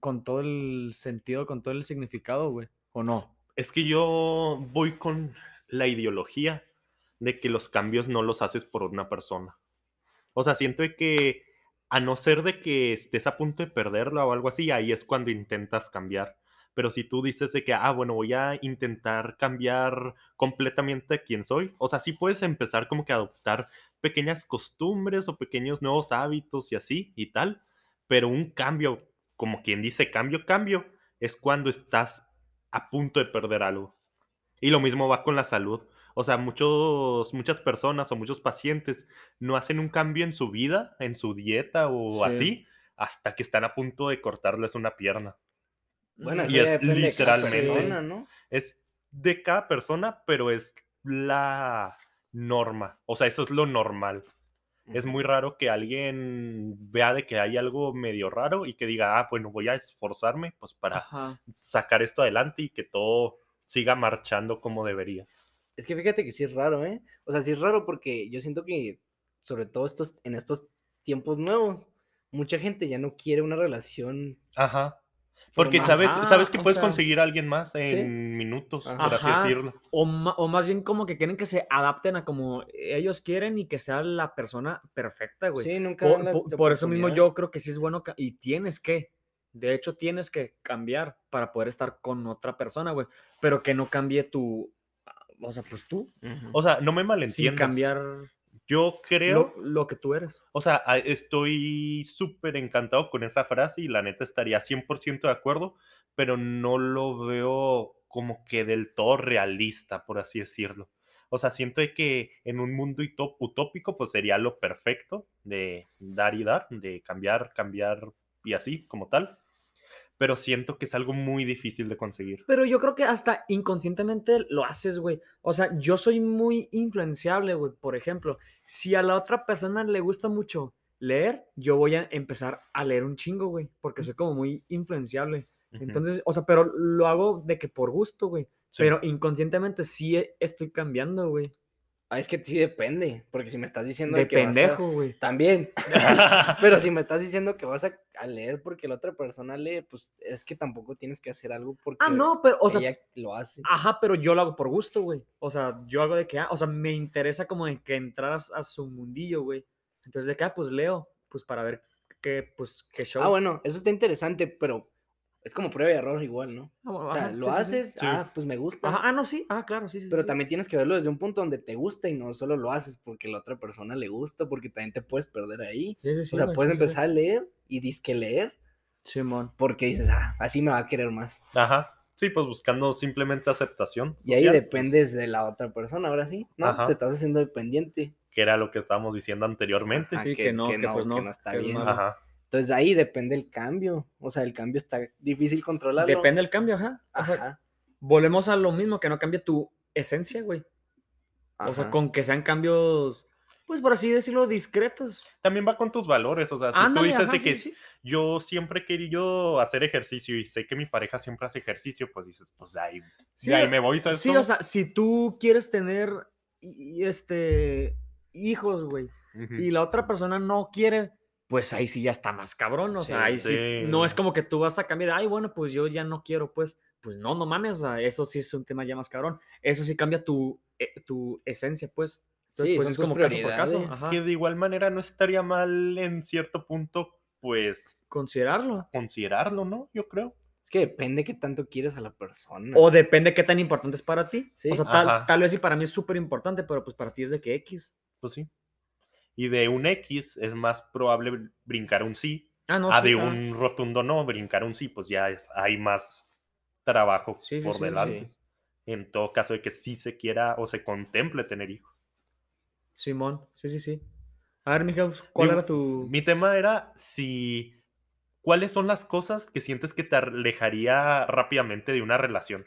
con todo el sentido, con todo el significado, güey. ¿O no? Es que yo voy con la ideología de que los cambios no los haces por una persona. O sea, siento que a no ser de que estés a punto de perderla o algo así, ahí es cuando intentas cambiar. Pero si tú dices de que, ah, bueno, voy a intentar cambiar completamente quién soy, o sea, sí puedes empezar como que a adoptar pequeñas costumbres o pequeños nuevos hábitos y así y tal, pero un cambio, como quien dice cambio, cambio, es cuando estás a punto de perder algo. Y lo mismo va con la salud. O sea, muchos, muchas personas o muchos pacientes no hacen un cambio en su vida, en su dieta o Sí. así, hasta que están a punto de cortarles una pierna. Bueno, Y es literalmente- persona, ¿no? Es de cada persona, pero es la norma. O sea, eso es lo normal. Es muy raro que alguien vea de que hay algo medio raro y que diga, ah, bueno, voy a esforzarme pues para Ajá. sacar esto adelante y que todo siga marchando como debería. Es que fíjate que sí es raro, ¿eh? O sea, sí es raro porque yo siento que, sobre todo estos, en estos tiempos nuevos, mucha gente ya no quiere una relación. Ajá. Porque sabes, Ajá, sabes que puedes sea- conseguir a alguien más en minutos, Ajá. por así decirlo. O, o más bien como que quieren que se adapten a como ellos quieren y que sea la persona perfecta, güey. Sí, nunca Por, por- por eso mismo yo creo que sí es bueno y tienes que, de hecho tienes que cambiar para poder estar con otra persona, güey, pero que no cambie tu, o sea, pues tú. O sea, no me sin malentiendas. cambiar Yo creo, lo, lo que tú eres. o sea, estoy súper encantado con esa frase y la neta estaría 100% de acuerdo, pero no lo veo como que del todo realista, por así decirlo. O sea, siento que en un mundo utópico, pues sería lo perfecto de dar y dar, de cambiar, cambiar y así, como tal. Pero siento que es algo muy difícil de conseguir. Pero yo creo que hasta inconscientemente lo haces, güey. O sea, yo soy muy influenciable, güey. Por ejemplo, si a la otra persona le gusta mucho leer, yo voy a empezar a leer un chingo, güey. Porque soy como muy influenciable. Entonces, o sea, pero lo hago de que por gusto, güey. Sí. Pero inconscientemente sí e- estoy cambiando, güey. Ah, es que sí depende, porque si me estás diciendo De que pendejo, güey. También. Pero si me estás diciendo que vas a, a leer porque la otra persona lee, pues es que tampoco tienes que hacer algo porque Ah, no, pero, o sea, ella lo hace. Ajá, pero yo lo hago por gusto, güey. O sea, yo hago de que, ah, o sea, me interesa como de que entraras a su mundillo, güey. Entonces, de que, ah, pues leo, pues para ver qué, pues, qué show. Ah, bueno, eso está interesante, pero es como prueba y error igual, ¿no? Ah, bueno, O sea, ajá, lo sí, haces, Sí. ah, pues me gusta. Ajá, ah, no, sí, ah, claro, sí, sí. Pero sí. también tienes que verlo desde un punto donde te gusta y no solo lo haces porque la otra persona le gusta, porque también te puedes perder ahí. Sí, sí, sí. o sea, puedes sí, sí, sí. empezar a leer y disque leer Simón. porque dices, ah, así me va a querer más. Ajá. Sí, pues buscando simplemente aceptación. Y ahí social, pues, dependes de la otra persona, ahora sí, ¿no? Ajá. Te estás haciendo dependiente. que era lo que estábamos diciendo anteriormente. Ajá, Sí, que no, que pues no, está que es bien. Ajá. Entonces ahí depende el cambio. O sea, el cambio está difícil controlarlo. Depende del cambio, ajá. O sea, Ajá. volvemos a lo mismo, que no cambia tu esencia, güey. O sea, con que sean cambios, pues por así decirlo, discretos. También va con tus valores, o sea, si Ándale, tú dices ajá, de sí, que sí. yo siempre he querido hacer ejercicio y sé que mi pareja siempre hace ejercicio, pues dices, pues de ahí, Sí, de ahí me voy, ¿sabes? Sí, cómo? o sea, si tú quieres tener y- y, este hijos, güey, y la otra persona no quiere, pues ahí sí ya está más cabrón, o sea, Sí, ahí sí, sí. no es como que tú vas a cambiar, ay, bueno, pues yo ya no quiero, pues, pues no, no mames, o sea, eso sí es un tema ya más cabrón, eso sí cambia tu, eh, tu esencia, pues, entonces, Sí, pues es como caso por caso, ajá, Que de igual manera no estaría mal en cierto punto, pues, considerarlo. considerarlo, ¿no? Yo creo. Es que depende qué tanto quieres a la persona. O depende qué tan importante es para ti. Sí. O sea, tal, tal vez sí para mí es súper importante, pero pues para ti es de que X. Pues sí. Y de un X es más probable br- brincar un sí, Ah, no, a sí, de un rotundo no, brincar un sí, pues ya es- hay más trabajo Sí, por sí, delante. En todo caso de que sí se quiera o se contemple tener hijos. Simón, sí, sí, sí. A ver, Miguel, ¿cuál era tu...? Mi tema era si. ¿Cuáles son las cosas que sientes que te alejaría rápidamente de una relación?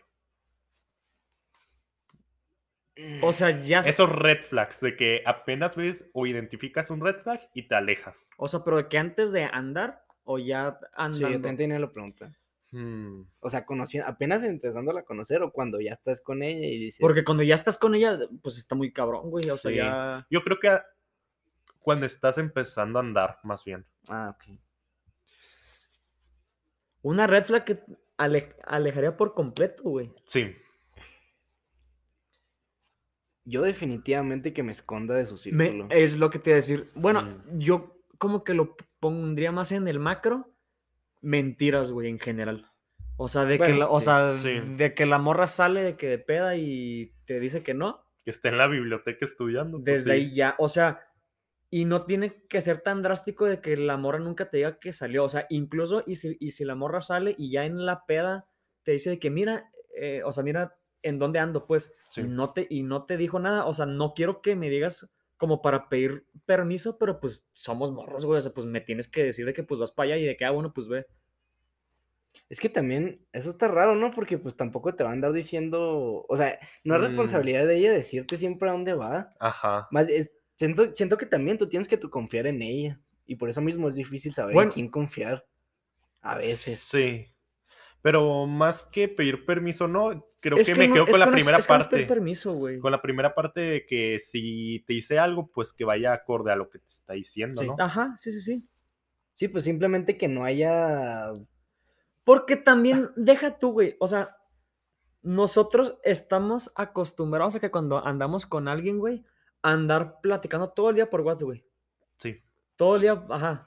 O sea, ya... Esos red flags de que apenas ves o identificas un red flag y te alejas. O sea, pero de que antes de andar o ya Sí, andando. yo también tenía la pregunta. Hmm, O sea, conociendo, apenas empezándola a conocer o cuando ya estás con ella y dices. Porque cuando ya estás con ella, pues está muy cabrón, güey. O sea, Sí. ya... Yo creo que a- cuando estás empezando a andar, más bien. Ah, ok. Una red flag que ale- alejaría por completo, güey. Sí. Yo definitivamente que me esconda de su Me- círculo. es lo que te iba a decir. Bueno, Mm. yo como que lo pondría más en el macro. Mentiras, güey, en general. O sea, de que la, o sí, sea, sí. de que la morra sale de que de peda y te dice que no. Que esté en la biblioteca estudiando. pues Desde sí. ahí ya, o sea, y no tiene que ser tan drástico de que la morra nunca te diga que salió. O sea, incluso y si, y si la morra sale y ya en la peda te dice de que mira, eh, o sea, mira en dónde ando, pues, Sí. y, no te, y no te dijo nada. O sea, no quiero que me digas como para pedir permiso, pero pues somos morros, güey. O sea, pues me tienes que decir de que pues vas para allá y de que, ah, bueno, pues ve. Es que también eso está raro, ¿no? Porque pues tampoco te va a andar diciendo, o sea, no es Mm. responsabilidad de ella decirte siempre a dónde va. Ajá. Más es, siento, siento que también tú tienes que tú confiar en ella. Y por eso mismo es difícil saber Bueno. en quién confiar. A veces. Sí. Pero más que pedir permiso, no, creo Es que, me no- quedo con la que no es- primera es que no parte. permiso, güey. Con la primera parte de que si te dice algo, pues que vaya acorde a lo que te está diciendo, Sí. ¿no? Ajá, sí, sí, sí. Sí, pues simplemente que no haya. Porque también, deja tú, güey. O sea, nosotros estamos acostumbrados a que cuando andamos con alguien, güey, andar platicando todo el día por WhatsApp, güey. Sí. Todo el día, ajá.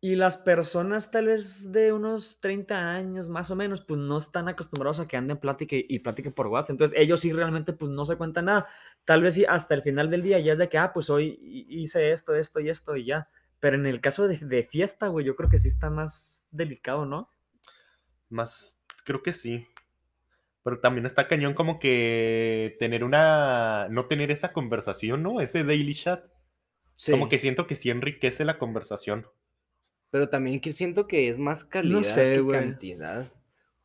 Y las personas tal vez de unos 30 años más o menos, pues no están acostumbrados a que anden plática y plática por WhatsApp. Entonces ellos sí realmente pues no se cuentan nada. Tal vez sí hasta el final del día ya es de que, ah, pues hoy hi- hice esto, esto y esto y ya. Pero en el caso de, de fiesta, güey, yo creo que sí está más delicado, ¿no? Más, creo que sí. Pero también está cañón como que tener una, no tener esa conversación, ¿no? Ese daily chat. Sí, Como que siento que sí enriquece la conversación. Pero también que siento que es más calidad sé, que güey. cantidad.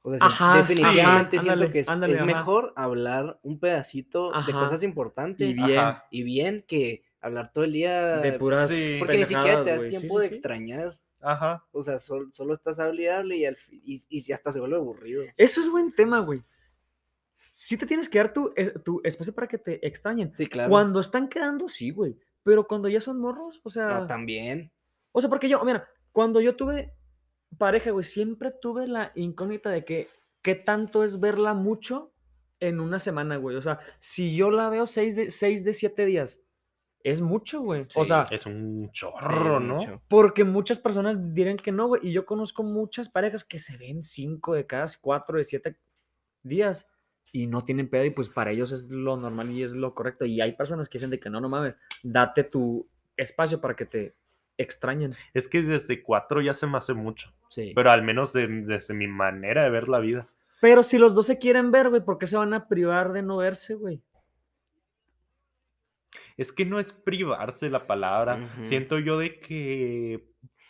O sea, sí, Ajá, sí, definitivamente ajá, siento ándale, que es, ándale, es mejor hablar un pedacito de Ajá. cosas importantes Y bien. Ajá. y bien que hablar todo el día De puras Sí. porque ni siquiera te das. Sí, tiempo sí, de sí. extrañar. Ajá. O sea, sol- solo estás hable y al y, y hasta se vuelve aburrido. Eso es buen tema, güey. Sí te tienes que dar tu, es- tu espacio para que te extrañen. Sí, claro. Cuando están quedando, sí, güey. Pero cuando ya son morros, o sea... No, también. O sea, porque yo, mira, cuando yo tuve pareja, güey, siempre tuve la incógnita de que qué tanto es verla mucho en una semana, güey. O sea, si yo la veo seis de, seis de siete días, es mucho, güey. o Sí, sea, Es un chorro, ¿no? mucho. porque muchas personas dirán que no, güey. Y yo conozco muchas parejas que se ven cinco de cada cuatro de siete días y no tienen pedo. Y pues para ellos es lo normal y es lo correcto. Y hay personas que dicen de que no, no mames, date tu espacio para que te extrañen. Es que desde cuatro ya se me hace mucho. Sí. Pero al menos de- desde mi manera de ver la vida. Pero si los dos se quieren ver, güey, ¿por qué se van a privar de no verse, güey? Es que no es privarse la palabra. Siento yo de que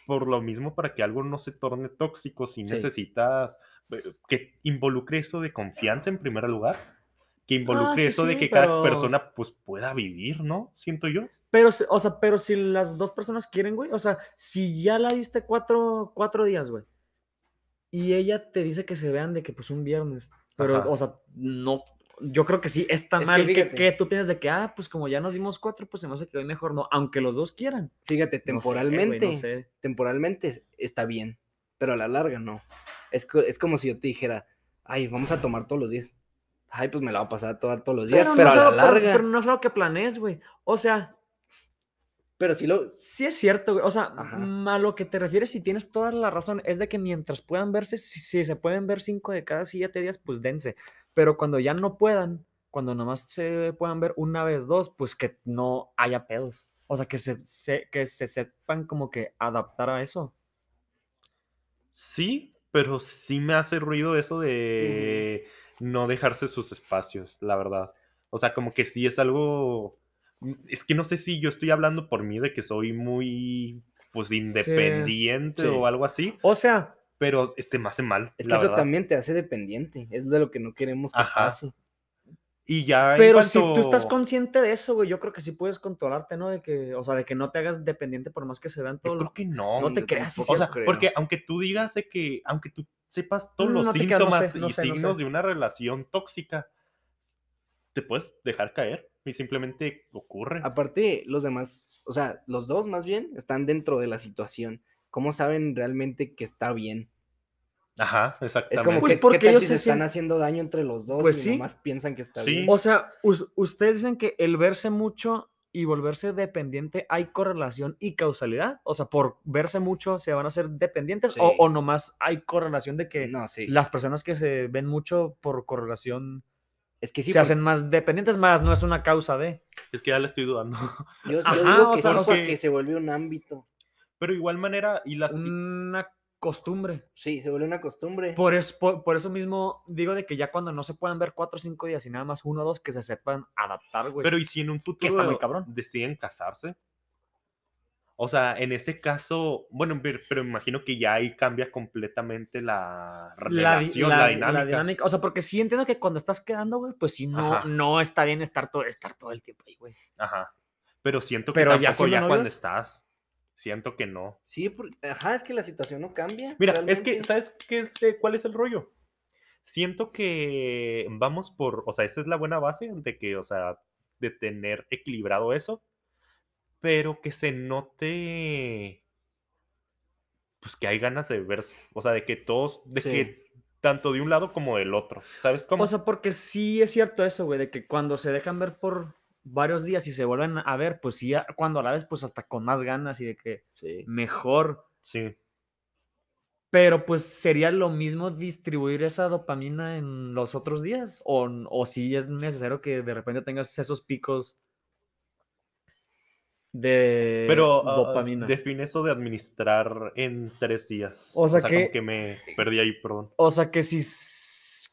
por lo mismo, para que algo no se torne tóxico, si Sí. necesitas eh, que involucre eso de confianza en primer lugar, que involucre sí, eso de que pero- cada persona pues pueda vivir, ¿no? Siento yo. Pero, o sea, pero si las dos personas quieren, güey, o sea, si ya la viste cuatro, cuatro días, güey, y ella te dice que se vean de que pues un viernes, pero, Ajá. o sea, no, yo creo que sí está Es mal que, tú piensas de que, ah, pues como ya nos dimos cuatro, pues se me hace que hoy mejor no, aunque los dos quieran. Fíjate, No sé, güey, temporalmente, no sé. temporalmente está bien, pero a la larga no. Es, es como si yo te dijera, ay, vamos a tomar todos los días. Ay, pues me la voy a pasar a tomar todos los días, pero, no a la algo- pero- larga. pero no es algo que planees, güey. O sea, Pero sí lo, Sí es cierto, güey. O sea, Ajá. a lo que te refieres, si tienes toda la razón, es de que mientras puedan verse, si, si se pueden ver cinco de cada siete días, pues dense. Pero cuando ya no puedan, cuando nomás se puedan ver una vez, dos, pues que no haya pedos. O sea, que se, se- que se sepan como que adaptar a eso. Sí, pero sí me hace ruido eso de no dejarse sus espacios, la verdad. O sea, como que sí es algo... mm, Es que no sé si yo estoy hablando por mí de que soy muy, pues, independiente Sí. o algo así, O sea, pero este me hace mal, es que la eso verdad. también te hace dependiente. Es de lo que no queremos que Ajá. pase. Y ya pero si tú estás consciente de eso, güey, yo creo que sí puedes controlarte, ¿no? De que, o sea, de que no te hagas dependiente por más que se vean Yo todo. creo lo- que no. no te yo creas, O sea, creo. porque aunque tú digas de que, aunque tú sepas todos los creas, no síntomas sé, no y sé, no signos sé. de una relación tóxica, te puedes dejar caer y simplemente ocurre. Aparte, los demás, o sea, los dos más bien, están dentro de la situación. ¿Cómo saben realmente que está bien? Ajá, Es exactamente. como Pues que, ¿qué porque tal ellos si se se están sien- haciendo daño entre los dos Pues y sí. nomás piensan que está Sí. bien? O sea, us- ustedes dicen que el verse mucho y volverse dependiente hay correlación y causalidad. O sea, por verse mucho se van a ser dependientes o, Sí. o nomás hay correlación de que No, sí. las personas que se ven mucho por correlación Es que sí, se porque hacen más dependientes, más no es una causa de. Es que ya le estoy dudando. yo, yo Ajá, digo o que sea, sí o sea- porque se vuelve un ámbito. Pero igual manera, y las... Una costumbre. Sí, se vuelve una costumbre. Por, es, por, por eso mismo digo de que ya cuando no se puedan ver cuatro o cinco días y nada más uno o dos que se sepan adaptar, güey. Pero ¿y si en un futuro está muy cabrón. deciden casarse? O sea, en ese caso, bueno, pero, imagino que ya ahí cambia completamente la relación, la, la- dinámica. la dinámica. O sea, porque sí entiendo que cuando estás quedando, güey, pues sí, no, Ajá. no está bien estar todo, estar todo el tiempo ahí, güey. Ajá. Pero siento que Pero ya tampoco siendo ya cuando estás. Siento que no. Sí, por- ajá, es que la situación no cambia. Mira, es que, realmente. ¿sabes qué es, cuál es el rollo? Siento que vamos por, o sea, esa es la buena base de que, o sea, de tener equilibrado eso, pero que se note, pues que hay ganas de verse, o sea, de que todos, de Sí. que tanto de un lado como del otro, ¿sabes cómo? O sea, porque sí es cierto eso, güey, de que cuando se dejan ver por varios días y se vuelven a ver, pues sí, ya cuando a la vez, pues hasta con más ganas y de que Sí. mejor. sí. Pero pues sería lo mismo distribuir esa dopamina en los otros días. O, o si es necesario que de repente tengas esos picos de Pero ah, dopamina. define eso de administrar en tres días. O sea que- que me perdí ahí, perdón. O sea que si,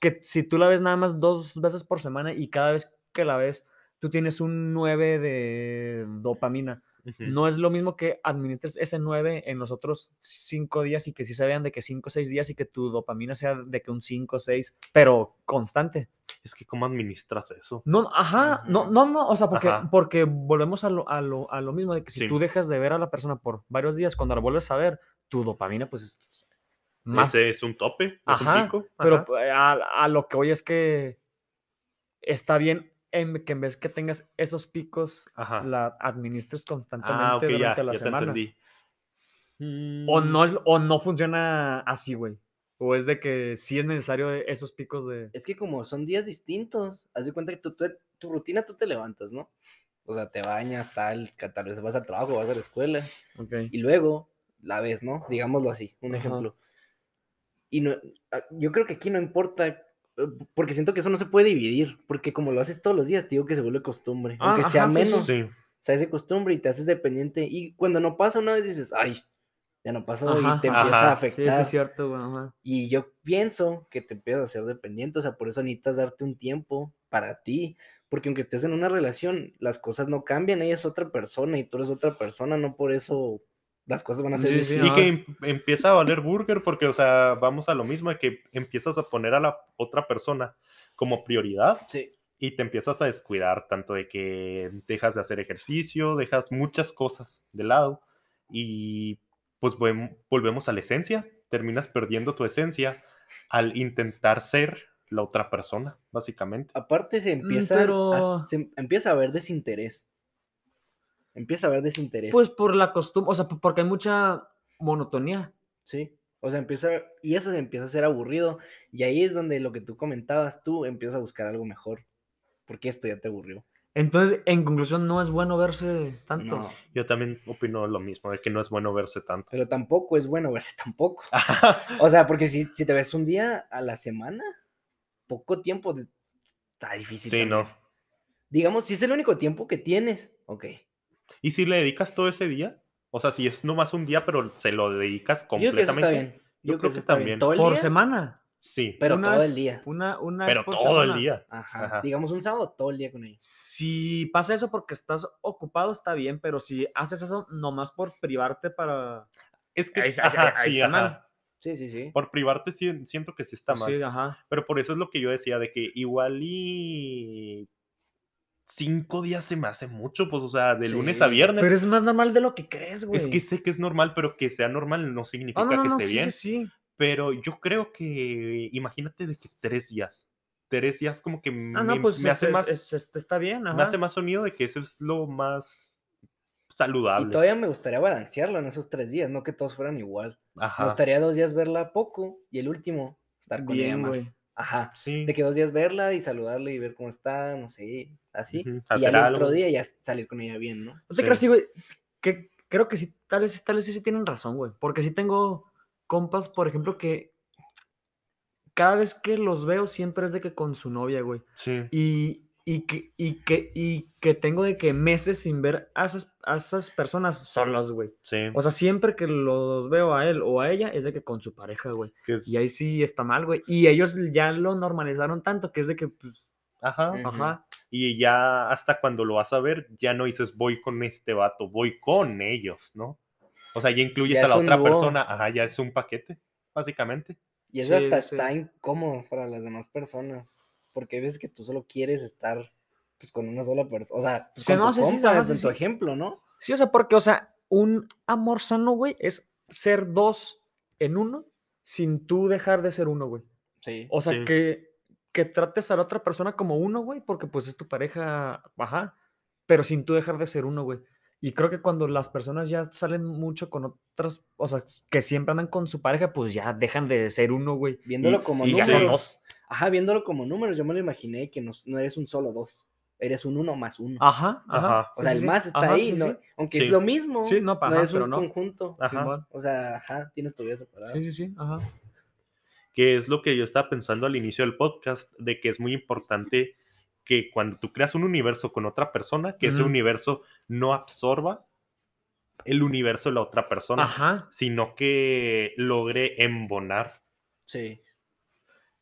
que si tú la ves nada más dos veces por semana y cada vez que la ves tú tienes un 9 de dopamina, no es lo mismo que administres ese 9 en los otros 5 días y que sí se vean de que 5 o 6 días y que tu dopamina sea de que un 5 o 6, pero constante. Es que, ¿cómo administras eso? No, ajá, no, no, no, o sea, porque, Ajá. porque volvemos a lo, a, lo, a lo mismo, de que si Sí. tú dejas de ver a la persona por varios días, cuando la vuelves a ver, tu dopamina pues es más Ese es un tope, es Ajá, un pico. Pero ajá. a, a lo que voy es que está bien en que en vez que tengas esos picos, Ajá. la administres constantemente Ah, ok, ya, durante la ya te semana. entendí. O Mm, no, es, o no funciona así, güey. O es de que sí es necesario esos picos de... Es que como son días distintos, haz de cuenta que tú- tú- tu rutina tú te levantas, ¿no? O sea, te bañas, tal, tal vez vas al trabajo, vas a la escuela, Ok. y luego la ves, ¿no? Digámoslo así, un Ajá. ejemplo. Y no, ah, yo creo que aquí no importa, porque siento que eso no se puede dividir, porque como lo haces todos los días, te digo que se vuelve costumbre, Ah, aunque sea ajá, sí, sí, menos, Sí, se hace costumbre y te haces dependiente, y cuando no pasa una vez dices, ay, ya no pasó, Ajá, y te ajá. empieza a Sí, eso afectar. es cierto, güey. ajá. Y yo pienso que te empiezas a ser dependiente, o sea, por eso necesitas darte un tiempo para ti, porque aunque estés en una relación, las cosas no cambian, ella es otra persona y tú eres otra persona, no por eso las cosas van a ser Sí. Y que em- empieza a valer burger porque, o sea, vamos a lo mismo de que empiezas a poner a la otra persona como prioridad Sí. y te empiezas a descuidar tanto de que dejas de hacer ejercicio, dejas muchas cosas de lado y pues volvem- volvemos a la esencia, terminas perdiendo tu esencia al intentar ser la otra persona, básicamente. Aparte se Mm, empieza, a, se empieza a ver desinterés. Empieza a ver desinterés. Pues por la costumbre, o sea, porque hay mucha monotonía. Sí. O sea, empieza, y eso empieza a ser aburrido. Y ahí es donde lo que tú comentabas, tú empiezas a buscar algo mejor. Porque esto ya te aburrió. Entonces, en conclusión, no es bueno verse tanto. No. Yo también opino lo mismo, de que no es bueno verse tanto. Pero tampoco es bueno verse tampoco. O sea, porque si, si te ves un día a la semana, poco tiempo de- está difícil. sí, también. no. Digamos, si es el único tiempo que tienes, ok. ¿Y si le dedicas todo ese día? O sea, si es nomás un día, pero se lo dedicas Yo creo que eso completamente. está bien. Yo, creo que que está bien. también. ¿Todo el Por día? semana. Sí, Pero Una todo vez- el día. Una, una pero todo el día. Ajá. Ajá. Digamos un sábado, todo el día con ellos. Si pasa eso porque estás ocupado, está bien, pero si haces eso nomás por privarte para. Es que, Ahí- ajá, ahí sí, está ajá. mal. Sí, sí, sí. Por privarte siento que sí está mal. Sí, ajá. Pero por eso es lo que yo decía, de que igual y cinco días se me hace mucho, pues, o sea, de lunes a viernes. Pero es más normal de lo que crees, güey. Es que sé que es normal, pero que sea normal no significa Ah, no, que no, esté sí, bien. sí, sí. Pero yo creo que, imagínate de que tres días. Tres días como que Ah, me, no, pues me es- hace es- más, es- es- está bien, me hace más sonido de que eso es lo más Y saludable. todavía me gustaría balancearlo en esos tres días, no que todos fueran igual. Ajá. Me gustaría dos días verla poco y el último estar con ella más. güey. Ajá. Sí. De que dos días verla y saludarle y ver cómo está, no sé, así. Y al otro día ya salir con ella bien, ¿no? No te Sí. creas, sí, güey. Que creo que sí, tal vez, tal vez sí, sí tienen razón, güey. Porque sí tengo compas, por ejemplo, que cada vez que los veo siempre es de que con su novia, güey. Sí. Y, y, que, y, que, y que tengo de que meses sin ver a esas, a esas personas solas, güey. Sí. O sea, siempre que los veo a él o a ella es de que con su pareja, güey. es- Y ahí sí está mal, güey. Y ellos ya lo normalizaron tanto que es de que, pues, Ajá. Ajá. Y ya hasta cuando lo vas a ver, ya no dices voy con este vato, voy con ellos, ¿no? O sea, ya incluyes Ya a la otra dúo. persona, ajá, ya es un paquete, básicamente. Y eso Sí, hasta sí. está incómodo para las demás personas. Porque hay veces que tú solo quieres estar pues con una sola persona. O sea, pues, Sí, con no, tu sí, sí, compa, sí, tu ejemplo, ¿no? Sí, o sea, porque, o sea, un amor sano, güey, es ser dos en uno sin tú dejar de ser uno, güey. Sí. O sea, Sí. que, que trates a la otra persona como uno, güey, porque pues es tu pareja, ajá, pero sin tú dejar de ser uno, güey. Y creo que cuando las personas ya salen mucho con otras, o sea, que siempre andan con su pareja, pues ya dejan de ser uno, güey. Viéndolo Y- como y ya son dos. Ajá, viéndolo como números, yo me lo imaginé que no, no eres un solo dos. Eres un uno más uno. Ajá, ajá. O sí, sea, sí, el sí. más está Ajá, ahí, sí, ¿no? sí. Aunque Sí. es lo mismo. Sí, no, pa- no ajá, es pero un no. conjunto. Ajá. O sea, ajá, tienes tu vida separada. Sí, sí, sí, ajá. Que es lo que yo estaba pensando al inicio del podcast, de que es muy importante que cuando tú creas un universo con otra persona, que ese universo no absorba el universo de la otra persona, Ajá. sino que logre embonar. Sí.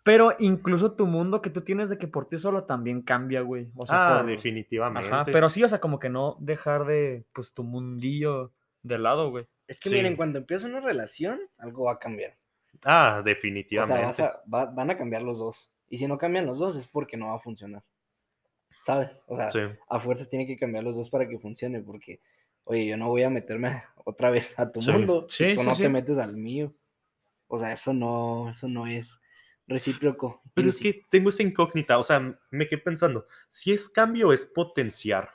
Pero incluso tu mundo que tú tienes de que por ti solo también cambia, güey. O sea, ah, por- definitivamente. Ajá, pero sí, o sea, como que no dejar de, pues, tu mundillo de lado, güey. Es que Sí. miren, cuando empieza una relación, algo va a cambiar. Ah, O definitivamente. sea, vas a- va- van a cambiar los dos. Y si no cambian los dos es porque no va a funcionar. ¿Sabes? O sea, Sí. a fuerzas tiene que cambiar los dos para que funcione. Porque, oye, yo no voy a meterme otra vez a tu Sí. mundo si Sí, tú sí, no sí. te metes al mío. O sea, eso no, eso no es recíproco. Pero es si- que tengo esa incógnita, o sea, me quedé pensando, si es cambio es potenciar.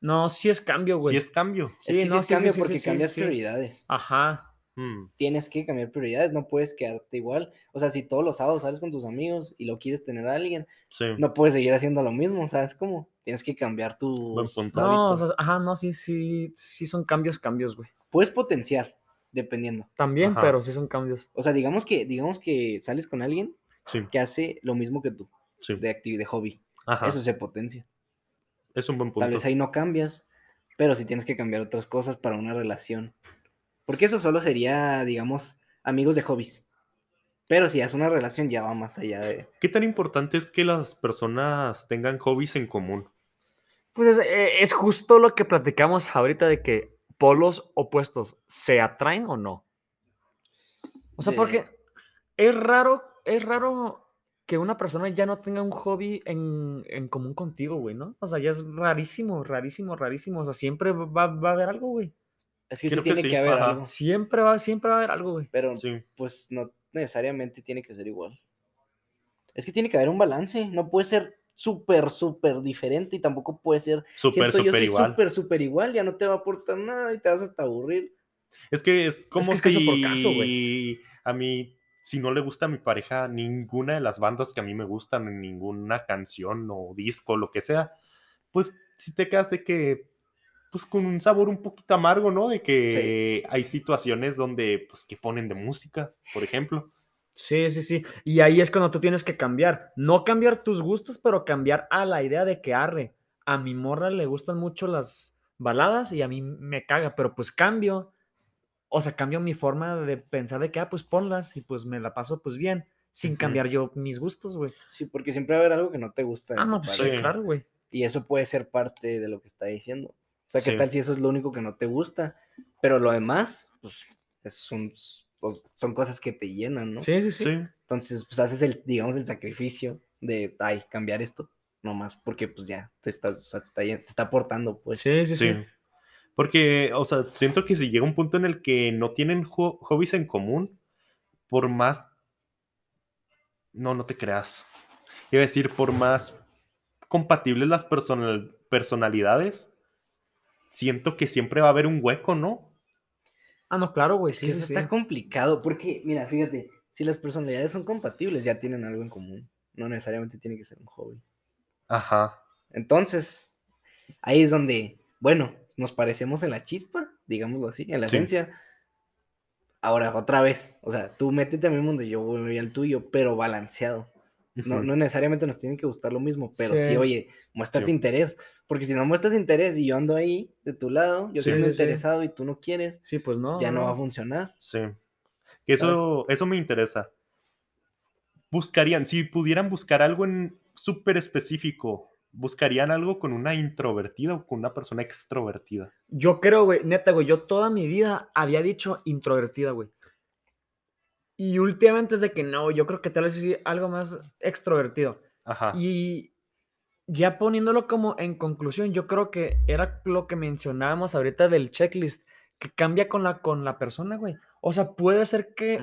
No, sí es cambio, güey. Si es cambio. es que sí no, es cambio sí, sí, porque sí, cambias sí. prioridades. Ajá. Mm, Tienes que cambiar prioridades, no puedes quedarte igual. O sea, si todos los sábados sales con tus amigos y lo quieres tener a alguien, sí. no puedes seguir haciendo lo mismo, ¿sabes cómo? Tienes que cambiar tus punto. No, o hábitos. sea, ajá, no, sí, sí, sí son cambios, cambios, güey. Puedes potenciar, dependiendo. También, Ajá. pero sí son cambios. O sea, digamos que, digamos que sales con alguien Sí, que hace lo mismo que tú, sí. de actividad, de hobby. Ajá. Eso se potencia. Es un buen punto. Tal vez ahí no cambias, pero sí tienes que cambiar otras cosas para una relación. Porque eso solo sería, digamos, amigos de hobbies. Pero si es una relación, ya va más allá de. ¿Qué tan importante es que las personas tengan hobbies en común? Pues es, eh, es justo lo que platicamos ahorita de que polos opuestos se atraen o no. O sea, porque es raro, es raro que una persona ya no tenga un hobby en, en común contigo, güey, ¿no? O sea, ya es rarísimo, rarísimo, rarísimo. O sea, siempre va, va a haber algo, güey. Es que sí que tiene que, haber ajá. algo. Siempre va, siempre va a haber algo, güey. Pero Sí. pues no necesariamente tiene que ser igual. Es que tiene que haber un balance. No puede ser súper, súper diferente y tampoco puede ser. Súper, súper igual. súper, súper igual. Ya no te va a aportar nada y te vas hasta aburrir. Es que es como que es si por caso, a mí, si no le gusta a mi pareja ninguna de las bandas que a mí me gustan, ni ninguna canción o disco, lo que sea, pues si te quedas de que, pues con un sabor un poquito amargo, ¿no? De que hay situaciones donde, pues, que ponen de música, por ejemplo. Sí, sí, sí. Y ahí es cuando tú tienes que cambiar. No cambiar tus gustos, pero cambiar a la idea de que arre. A mi morra le gustan mucho las baladas y a mí me caga, pero pues cambio. O sea, cambio mi forma de pensar de que, ah, pues ponlas y pues me la paso pues bien, sin cambiar yo mis gustos, güey. Sí, porque siempre va a haber algo que no te gusta. Ah, no, pues sí, claro, güey. Y eso puede ser parte de lo que está diciendo. O sea, ¿qué Sí. tal si eso es lo único que no te gusta? Pero lo demás, pues, es un- pues, son cosas que te llenan, ¿no? Sí, sí, sí. Entonces, pues haces el, digamos, el sacrificio de, ay, cambiar esto, nomás, porque pues ya te estás, o sea, te está, te está aportando, pues. Sí, sí, sí. Sí. Porque, o sea, siento que si llega un punto en el que no tienen ho- hobbies en común, por más... No, no te creas. Iba a decir, por más compatibles las personal- personalidades, siento que siempre va a haber un hueco, ¿no? Ah, no, claro, güey, Es sí, que sí, eso sí. está complicado, porque, mira, fíjate, si las personalidades son compatibles, ya tienen algo en común. No necesariamente tiene que ser un hobby. Ajá. Entonces, ahí es donde, bueno, nos parecemos en la chispa, digámoslo así, en la Sí. esencia. Ahora, otra vez, o sea, tú métete a mi mundo y yo voy al tuyo, pero balanceado. No, no necesariamente nos tiene que gustar lo mismo, pero sí, Sí. oye, muéstrate Sí. interés, porque si no muestras interés y yo ando ahí de tu lado, yo Sí, siendo sí, sí. interesado y tú no quieres, Sí, pues no. ya no va a funcionar. Sí. Que eso, eso me interesa. Buscarían, si pudieran buscar algo en súper específico, ¿buscarían algo con una introvertida o con una persona extrovertida? Yo creo, güey, neta, güey, yo toda mi vida había dicho introvertida, güey. Y últimamente es de que no, yo creo que tal vez sí algo más extrovertido. Ajá. Y ya poniéndolo como en conclusión, yo creo que era lo que mencionábamos ahorita del checklist, que cambia con la, con la persona, güey. O sea, puede ser que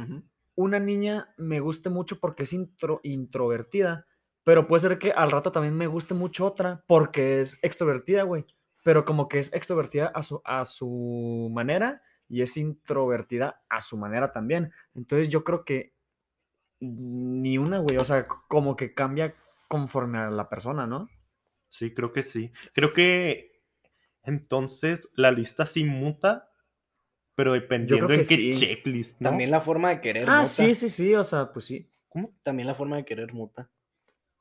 una niña me guste mucho porque es intro- introvertida, pero puede ser que al rato también me guste mucho otra porque es extrovertida, güey. Pero como que es extrovertida a su, a su manera y es introvertida a su manera también. Entonces yo creo que ni una, güey. O sea, como que cambia conforme a la persona, ¿no? Sí, creo que sí. Creo que entonces la lista sí muta, pero dependiendo en qué sí. checklist, ¿no? También la forma de querer Ah, muta. sí, sí, sí. O sea, pues sí. ¿Cómo? También la forma de querer muta.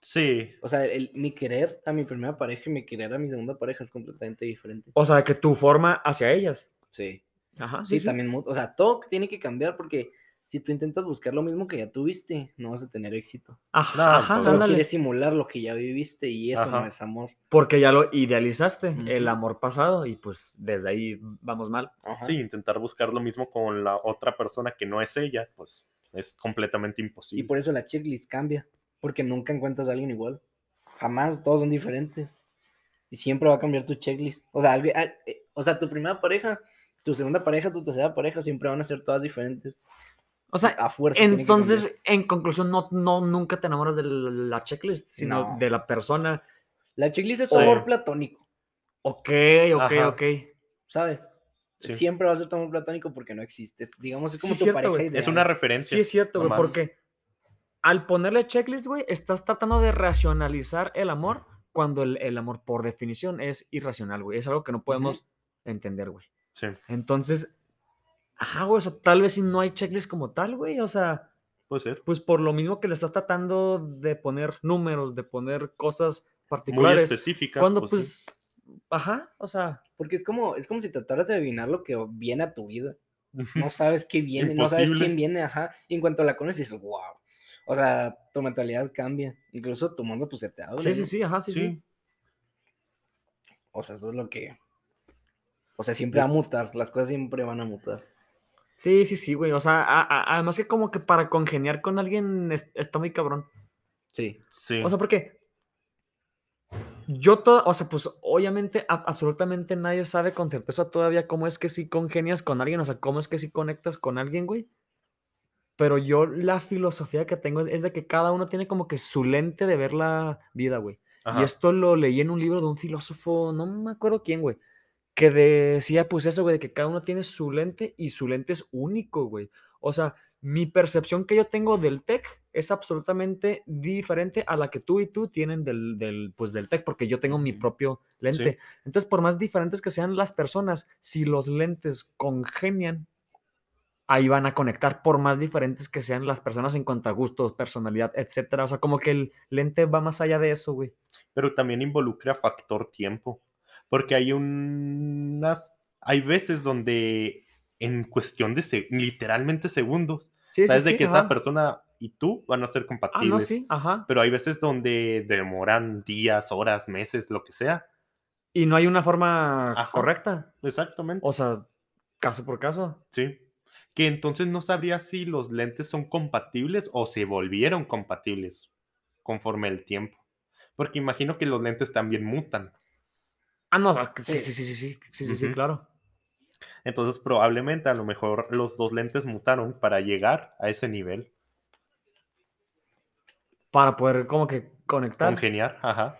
Sí. O sea, el, mi querer a mi primera pareja y mi querer a mi segunda pareja es completamente diferente. O sea, que tu forma hacia ellas. Sí. Ajá, Sí, sí, sí. también. O sea, todo tiene que cambiar porque si tú intentas buscar lo mismo que ya tuviste, no vas a tener éxito. Ajá, No, ajá, Solo ándale. quieres simular lo que ya viviste y eso no Ajá. es amor. Porque ya lo idealizaste, el amor pasado, y pues desde ahí vamos mal. Ajá. Sí, intentar buscar lo mismo con la otra persona que no es ella, pues es completamente Y imposible. por eso la checklist cambia, porque nunca encuentras a alguien igual. Jamás, todos son diferentes. Y siempre va a cambiar tu checklist. O sea, eh, o sea, tu primera pareja, tu segunda pareja, tu tercera pareja, siempre van a ser todas diferentes. O sea, A fuerza. entonces, en conclusión, no, no nunca te enamoras de la checklist, sino No. de la persona. La checklist es amor platónico, Ok, ok, Ajá. ok. ¿sabes? Sí. Siempre va a ser tu amor platónico porque no existes. Digamos, es como Sí, tu cierto, pareja. Es una referencia. Sí, es cierto, güey, porque al ponerle checklist, güey, estás tratando de racionalizar el amor cuando el, el amor, por definición, es irracional, güey. Es algo que no podemos entender, güey. Sí. Entonces, ajá, güey, o sea, tal vez si no hay checklist como tal, güey, o sea, Puede ser. pues por lo mismo que le estás tratando de poner números, de poner cosas Muy particulares, específicas. cuando pues, pues, sí. ajá, o sea, Porque es como, es como si trataras de adivinar lo que viene a tu vida. No sabes qué viene, no sabes quién viene, ajá. Y en cuanto la conoces, dices, wow. O sea, tu mentalidad cambia. Incluso tu mundo, pues se te abre. sí, sí, sí, ajá, sí, sí. Sí. O sea, eso es lo que. O sea, siempre va a mutar, las cosas siempre van a mutar. Sí, sí, sí, güey. O sea, a- a- además que como que para congeniar con alguien es- está muy cabrón. Sí. Sí. O sea, porque yo todo, o sea, pues obviamente a- absolutamente nadie sabe con certeza todavía cómo es que si congenias con alguien, o sea, cómo es que si conectas con alguien, güey. Pero yo la filosofía que tengo es, es de que cada uno tiene como que su lente de ver la vida, güey. Ajá. Y esto lo leí en un libro de un filósofo, no me acuerdo quién, güey, que decía pues eso, güey, de que cada uno tiene su lente y su lente es único, güey. O sea, mi percepción que yo tengo del tech es absolutamente diferente a la que tú y tú tienen del, del, pues, del tech, porque yo tengo mi propio lente. Entonces, por más diferentes que sean las personas, si los lentes congenian, ahí van a conectar, por más diferentes que sean las personas en cuanto a gustos, personalidad, etcétera. O sea, como que el lente va más allá de eso, güey. Pero también involucra factor tiempo. Porque hay unas. Hay veces donde en cuestión de se- literalmente segundos, Sí, sabes sí, de sí, que esa persona y tú van a ser Ah, compatibles. no, sí, ajá. Pero hay veces donde demoran días, horas, meses, lo que sea. Y no hay una forma Ajá. correcta. Exactamente. O sea, caso por caso. Sí. Que entonces no sabría si los lentes son compatibles o se volvieron compatibles conforme el tiempo. Porque imagino que los lentes también mutan. Ah, no, ah, sí, Sí. sí, sí, sí, sí, sí, claro. Entonces probablemente a lo mejor los dos lentes mutaron para llegar a ese nivel. Para poder como que conectar. Congeniar, ajá.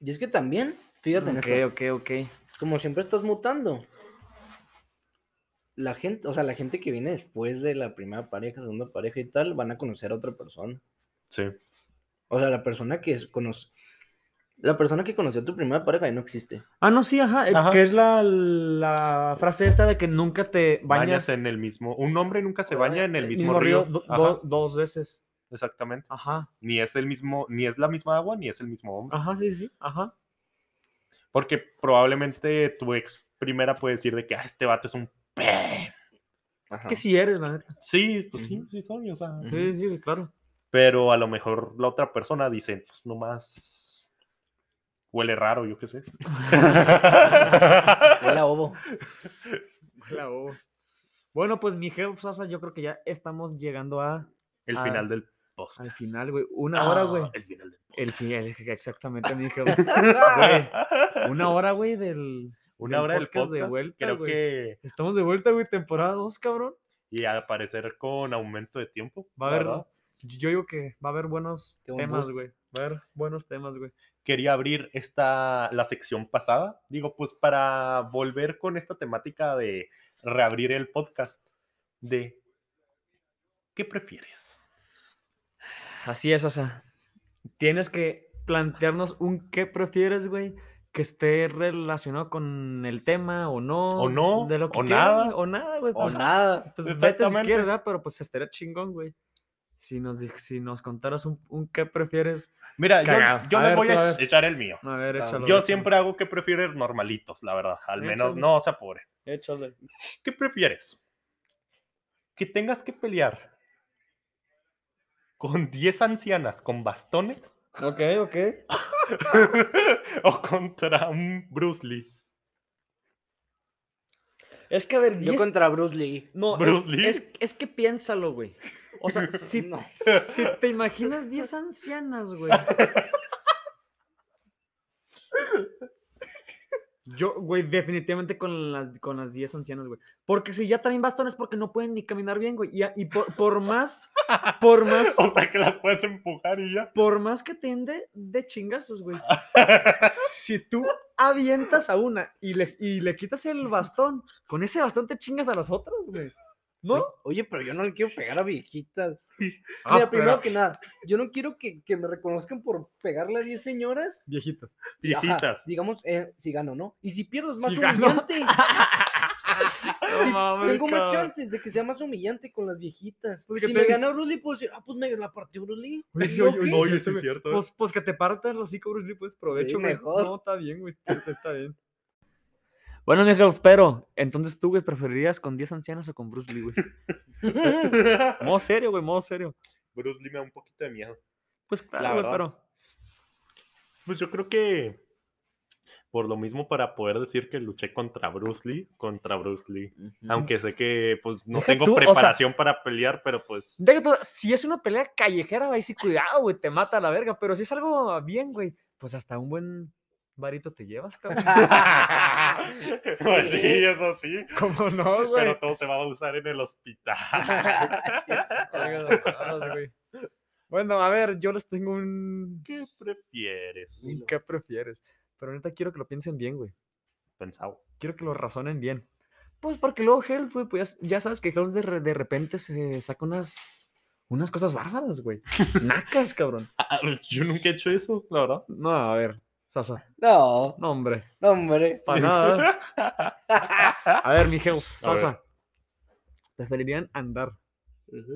Y es que también, fíjate en Ok, esto, ok, ok. como siempre estás mutando. La gente, o sea, la gente que viene después de la primera pareja, segunda pareja y tal, van a conocer a otra persona. Sí. O sea, la persona que conoce, la persona que conoció a tu primera pareja ya no existe. Ah, no, sí, ajá. eh, Ajá. Que es la, la frase esta de que nunca te Bañas bañas en el mismo. Un hombre nunca se baña en el mismo, río. do- Ajá, do- dos veces. Exactamente. Ajá. Ni es el mismo, ni es la misma agua, ni es el mismo hombre. Ajá, sí, sí. Ajá. Porque probablemente tu ex primera puede decir de que ah, este vato es un pe. Ajá. Que sí eres, la neta. Sí, pues sí, sí soy, o sea. Sí, sí, claro. Pero a lo mejor la otra persona dice, pues nomás huele raro, yo qué sé. Huele a ovo. Claro. Bueno, pues Miguel Sosa, yo creo que ya estamos llegando a, El Ah, final del post. al final, güey. Una hora, güey. El final del El final, exactamente, Miguel. Güey, una hora, güey, del. Una del hora del podcast podcast. de vuelta, creo güey. que. Estamos de vuelta, güey, temporada 2, cabrón. Y al parecer con aumento de tiempo. Va a haber. Yo digo que va a haber buenos Qué temas, güey. Va a haber buenos temas, güey. Quería abrir esta, la sección pasada. Digo, pues para volver con esta temática de reabrir el podcast. De. ¿Qué prefieres? Así es, o sea. Tienes que plantearnos un qué prefieres, güey. Que esté relacionado con el tema o no. O no, De lo que o quieras, nada. O nada, güey. O pues, nada. Pues vete si Exactamente. quieres, ¿verdad? Pero pues estaría chingón, güey. Si nos, si nos contaras un, un qué prefieres. Mira, yo, Cagado. yo A les ver, voy a echar el mío. A ver, échalo. Yo siempre hago que prefieres normalitos, la verdad. Al menos Échale. no se apure. Échale. ¿Qué prefieres? ¿Que tengas que pelear con 10 ancianas con bastones Ok, ok. o contra un Bruce Lee? Es que a ver, Yo 10 contra Bruce Lee. No, Bruce es, Lee. es, es que piénsalo, güey. O sea, si, No. si te imaginas 10 ancianas, güey. Yo, güey, definitivamente con las, con las 10 ancianas, güey. Porque si ya traen bastones porque no pueden ni caminar bien, güey. Y, y por, por más, por más, O sea que las puedes empujar y ya. por más que te de, de chingazos, güey. Si tú avientas a una y le, y le quitas el bastón, con ese bastón te chingas a las otras, güey. ¿No? Oye, pero yo no le quiero pegar a viejitas. Ah, Mira, primero pero- que nada, yo no quiero que, que me reconozcan por pegarle a 10 señoras. Viejitas. ajá, Viejitas. digamos, eh, si gano, ¿no? Y si pierdo es más Si humillante. No mames, Tengo más chances de que sea más humillante con las viejitas. Pues si te- me gana Bruce Lee, puedo decir, ah, pues me la partió Bruce Lee. Oye, sí, ¿Y oye, sí, es cierto. Pues, pues que te partan los hocico, Bruce Lee, pues provecho, Sí, mejor. No, está bien, güey. Está bien. Bueno, Miguel, pero entonces tú, güey, preferirías con 10 ancianos o con Bruce Lee, güey. Modo serio, güey, modo serio. Bruce Lee me da un poquito de miedo. Pues La claro, güey, pero. Pues yo creo que Por lo mismo, para poder decir que luché contra Bruce Lee, contra Bruce Lee. Aunque sé que pues no Deja tengo tú, o sea- preparación para pelear, pero pues Deja tú, si es una pelea callejera, güey, sí, cuidado, güey, te mata a la verga. Pero si es algo bien, güey, pues hasta un buen varito te llevas, cabrón. pues sí, Sí. eso sí. ¿Cómo no, güey? Pero todo se va a usar en el hospital. Sí, sí. Bueno, a ver, yo les tengo un... ¿Qué prefieres? ¿Qué prefieres? Pero neta quiero que lo piensen bien, güey. Pensado. Quiero que lo razonen bien. Pues porque luego Hell, güey, pues ya, sabes que Hell de, re- de repente se saca unas, unas cosas bárbaras, güey. Nacas, cabrón. Ah, yo nunca he hecho eso, la verdad. No, a ver, Sasa. No, No, hombre, no, hombre. para nada. A ver, mi Hell, A ver. Sasa. ¿Preferirían andar?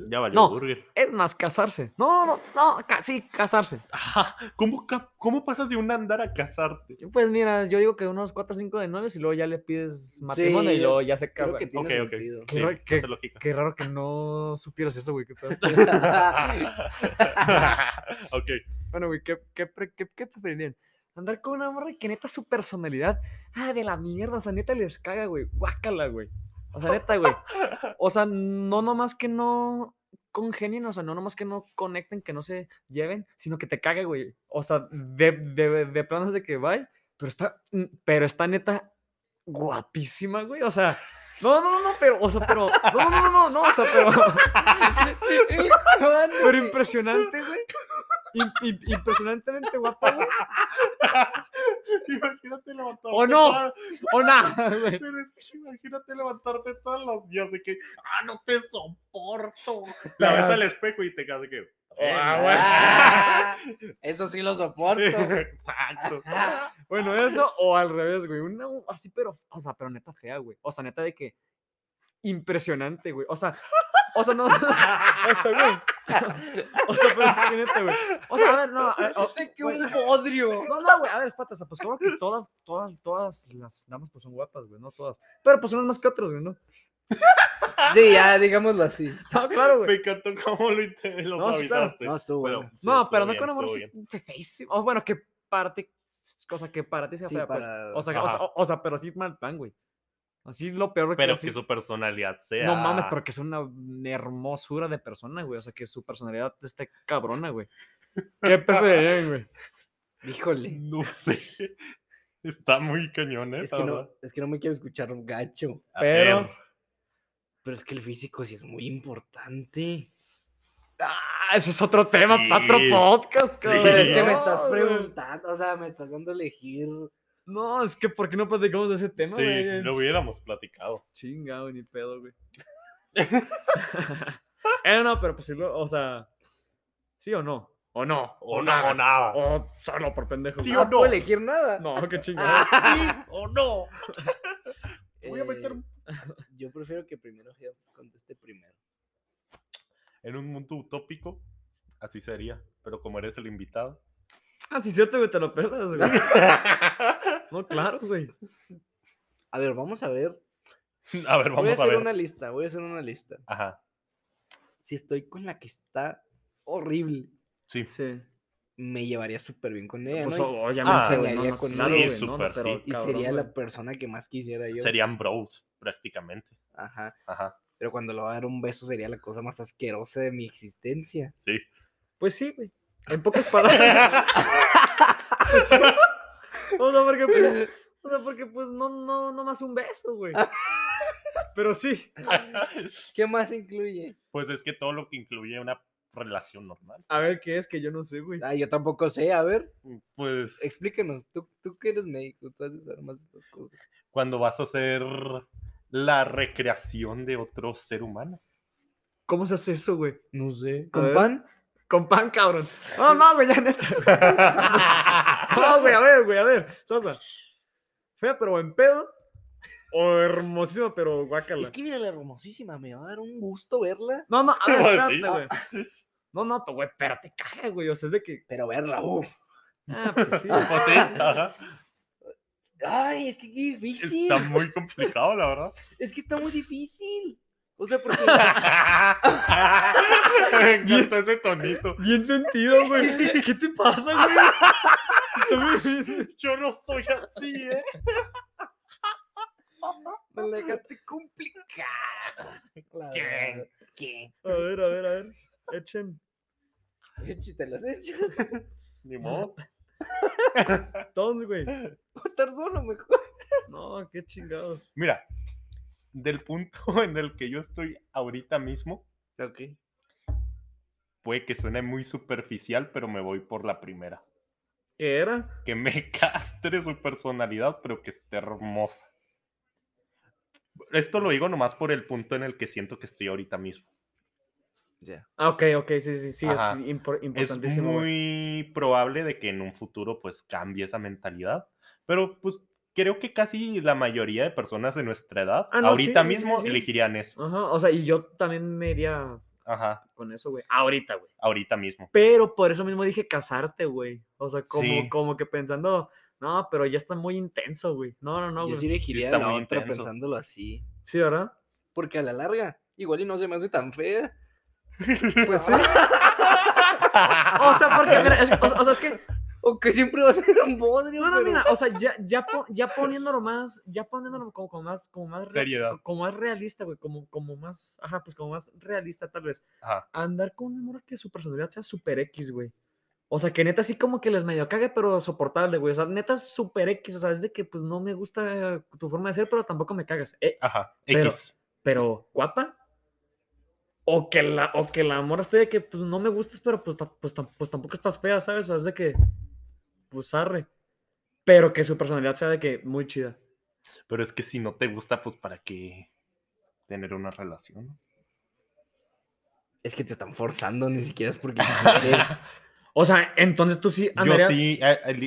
Ya valió No. burger. Es más, casarse. No, no, no, ca- sí, casarse. Ajá, ¿Cómo, ca- ¿Cómo pasas de un andar a casarte? Pues mira, yo digo que unos 4 o 5 de 9 y luego ya le pides matrimonio y luego ya se Creo casa. que tiene Ok, ok. Qué Sí, raro que- hace lógica. Qué raro que no supieras eso, güey. qué ok. Bueno, güey, ¿qué, qué- qué preferirían? Andar con una morra que neta su personalidad, ah, de la mierda, o sea, neta les caga, güey, guácala, güey. O sea, neta, güey. O sea, no nomás que no congenien, o sea, no nomás que no conecten, que no se lleven, sino que te cague, güey. O sea, de, de, de planes de que vaya, pero está, pero está neta guapísima, güey. O sea, no, no, no, no, pero, o sea, pero, no, no, no, no, no, o sea, pero, pero impresionante, güey. Im- im- impresionantemente guapa, güey. Imagínate levantarte. ¿O no? toda- O nada, güey. Pero es que imagínate levantarte todos los días de que, ah, no te soporto. La ves al espejo y te quedas de que, Ah, Eso sí lo soporto. Exacto. Bueno, eso o al revés, güey. Una así, pero, o sea, pero neta fea, güey. O sea, neta de que impresionante, güey. O sea, o sea, no, o sea, güey. O sea, pero es que neta, güey. O sea, a ver, no, a ver, o- un podrio. No, no, güey, a ver, espata, o sea, pues claro que todas, todas, todas las damas pues son guapas, güey, no todas. Pero pues unas más que otras, güey, ¿no? Sí, ya, digámoslo así. No, claro, güey. Me encantó cómo lo, lo No, sí, claro. No, estuvo Pero, bueno. sí, no, estuvo pero no bien, con amor feísimo. O bueno, que para ti, cosa que para ti sea Sí, fea, pues. para- O sea, o, sea, o- o sea, pero sí mal plan, güey. Así lo peor de Pero así- que su personalidad sea. No mames, pero que es una hermosura de persona, güey. O sea, que su personalidad esté cabrona, güey. ¿Qué preferirían, güey? Híjole. No sé. Está muy cañón, ¿eh? Es que, no, es que no me quiero escuchar un gacho. Pero- Pero es que el físico sí es muy importante. Ah, ese es otro tema para otro Sí. podcast, Sí. cabrón. Pero es que me estás güey. preguntando, o sea, me estás dando a elegir. No, es que ¿por qué no platicamos de ese tema, Sí, güey? lo hubiéramos platicado. Chinga, güey, ni pedo, güey. eh, no, pero pues sí, lo- o sea, ¿sí o no? ¿O no? O no, o nada. O solo por pendejo. Sí güey. o No puedo no. elegir nada. No, qué chingada. Sí o no. Te voy a meter Eh, Yo prefiero que primero Helms conteste primero. en un mundo utópico. Así sería. Pero como eres el invitado. Ah, sí, cierto, güey, te lo pelas, güey. No, claro, güey. A ver, vamos a ver. a ver, Voy a vamos a hacer ver. una lista, voy a hacer una lista. Ajá. Si estoy con la que está horrible, Sí. Sí. me llevaría súper bien con ella, Pues ¿no? obviamente, Ah, güey, no, sí, no, sí, claro, pero sí. Y cabrón, sería güey. la persona que más quisiera yo. Serían bros, prácticamente. Ajá. Ajá. Pero cuando le va a dar un beso sería la cosa más asquerosa de mi existencia. Sí. Pues sí, güey. En pocas palabras. Pues sí. O sea, porque pues, o sea, porque pues no, no, no más un beso, güey. Pero sí. ¿Qué más incluye? Pues es que todo lo que incluye una relación normal. A ver qué es que yo no sé, güey. Ah, yo tampoco sé, a ver, Pues explíquenos. Tú, tú que eres médico, tú haces de estas cosas. cuando vas a hacer la recreación de otro ser humano. ¿Cómo se hace eso, güey? No sé. ¿Con ver. pan? Con pan, cabrón. No, no, güey, ya neta. No, güey, a ver, güey, a ver. Sosa. Fea, pero en pedo. O hermosísima, pero guácala. Es que mira la hermosísima, me va a dar un gusto verla. No, no, a ver, espérate, güey. No, no, pero, güey, pero te caga, güey. O sea, es de que. Pero verla, uff. Ah, pues sí. Pues sí, ajá. Ay, es que qué difícil. Está muy complicado, la verdad. Es que está muy difícil. O sea, porque. Me encantó ese tonito. Bien sentido, güey. ¿Qué te pasa, güey? Yo no soy así, ¿eh? Me la dejaste complicada. ¿Qué? ¿Qué? A ver, a ver, a ver. Echen. Echi, ¿Te lo has hecho? Ni modo. Todos, güey. O estar solo mejor. No, qué chingados. Mira, del punto en el que yo estoy ahorita mismo, Ok. puede que suene muy superficial, pero me voy por la primera. ¿Qué era? Que me castre su personalidad, pero que esté hermosa. Esto lo digo nomás por el punto en el que siento que estoy ahorita mismo. Ya. Ah, ok, ok, sí, sí, sí, Ajá. es impor- Es importantísimo. güey. muy probable de que en un futuro pues cambie esa mentalidad, pero pues creo que casi la mayoría de personas de nuestra edad Ah, no, ahorita sí, sí, sí, mismo sí. elegirían eso. Ajá, o sea, y yo también me iría Ajá, con eso, güey. Ahorita, güey. ahorita mismo. Pero por eso mismo dije casarte, güey. O sea, como, Sí. como que pensando, no, pero ya está muy intenso, güey. No, no, no, Yo güey. sí elegiría está la muy otra intenso. pensándolo así. Sí, ¿verdad? Porque a la larga, igual y no se me hace tan fea. Pues sí. o sea, porque, mira, es- o, sea- o sea, es que, O que siempre va a ser un bodrio. no, no, pero- mira, o sea, ya, ya, po- ya poniéndolo más, ya poniéndolo como, como más, como más, Seriedad. co- como más realista, güey, como, como más, ajá, pues como más realista tal vez. Ajá. Andar con una morra que su personalidad sea super X, güey. O sea, que neta así como que les medio cague, pero soportable, güey. O sea, neta es super X. O sea, es de que pues no me gusta tu forma de ser, pero tampoco me cagas. Eh, Ajá, Pero- X. pero guapa. O que la, o que la morra esté de que pues no me gustas, pero pues, ta- pues, pues tampoco estás fea, ¿sabes? O sea, es de que, pues arre. Pero que su personalidad sea de que muy chida. Pero es que si no te gusta, pues para qué tener una relación. Es que te están forzando, ni siquiera es porque quieres. O sea, entonces tú sí andarías. Yo sí,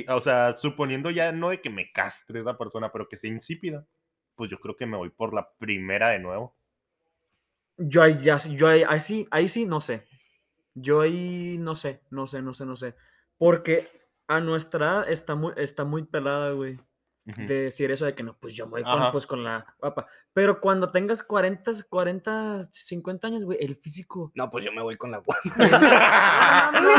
o sea, suponiendo ya no de que me castre esa persona, pero que sea insípida, pues yo creo que me voy por la primera de nuevo. Yo ahí ya, sí- yo ahí, ahí sí, ahí sí no sé. Yo ahí no sé, no sé, no sé, no sé. Porque a nuestra edad está muy, está muy pelada, güey. De decir eso de que no, pues yo me voy con, pues, con la guapa. Pero cuando tengas 40, 40, 50 años, güey, el físico. No, pues yo me voy con la guapa. No, no,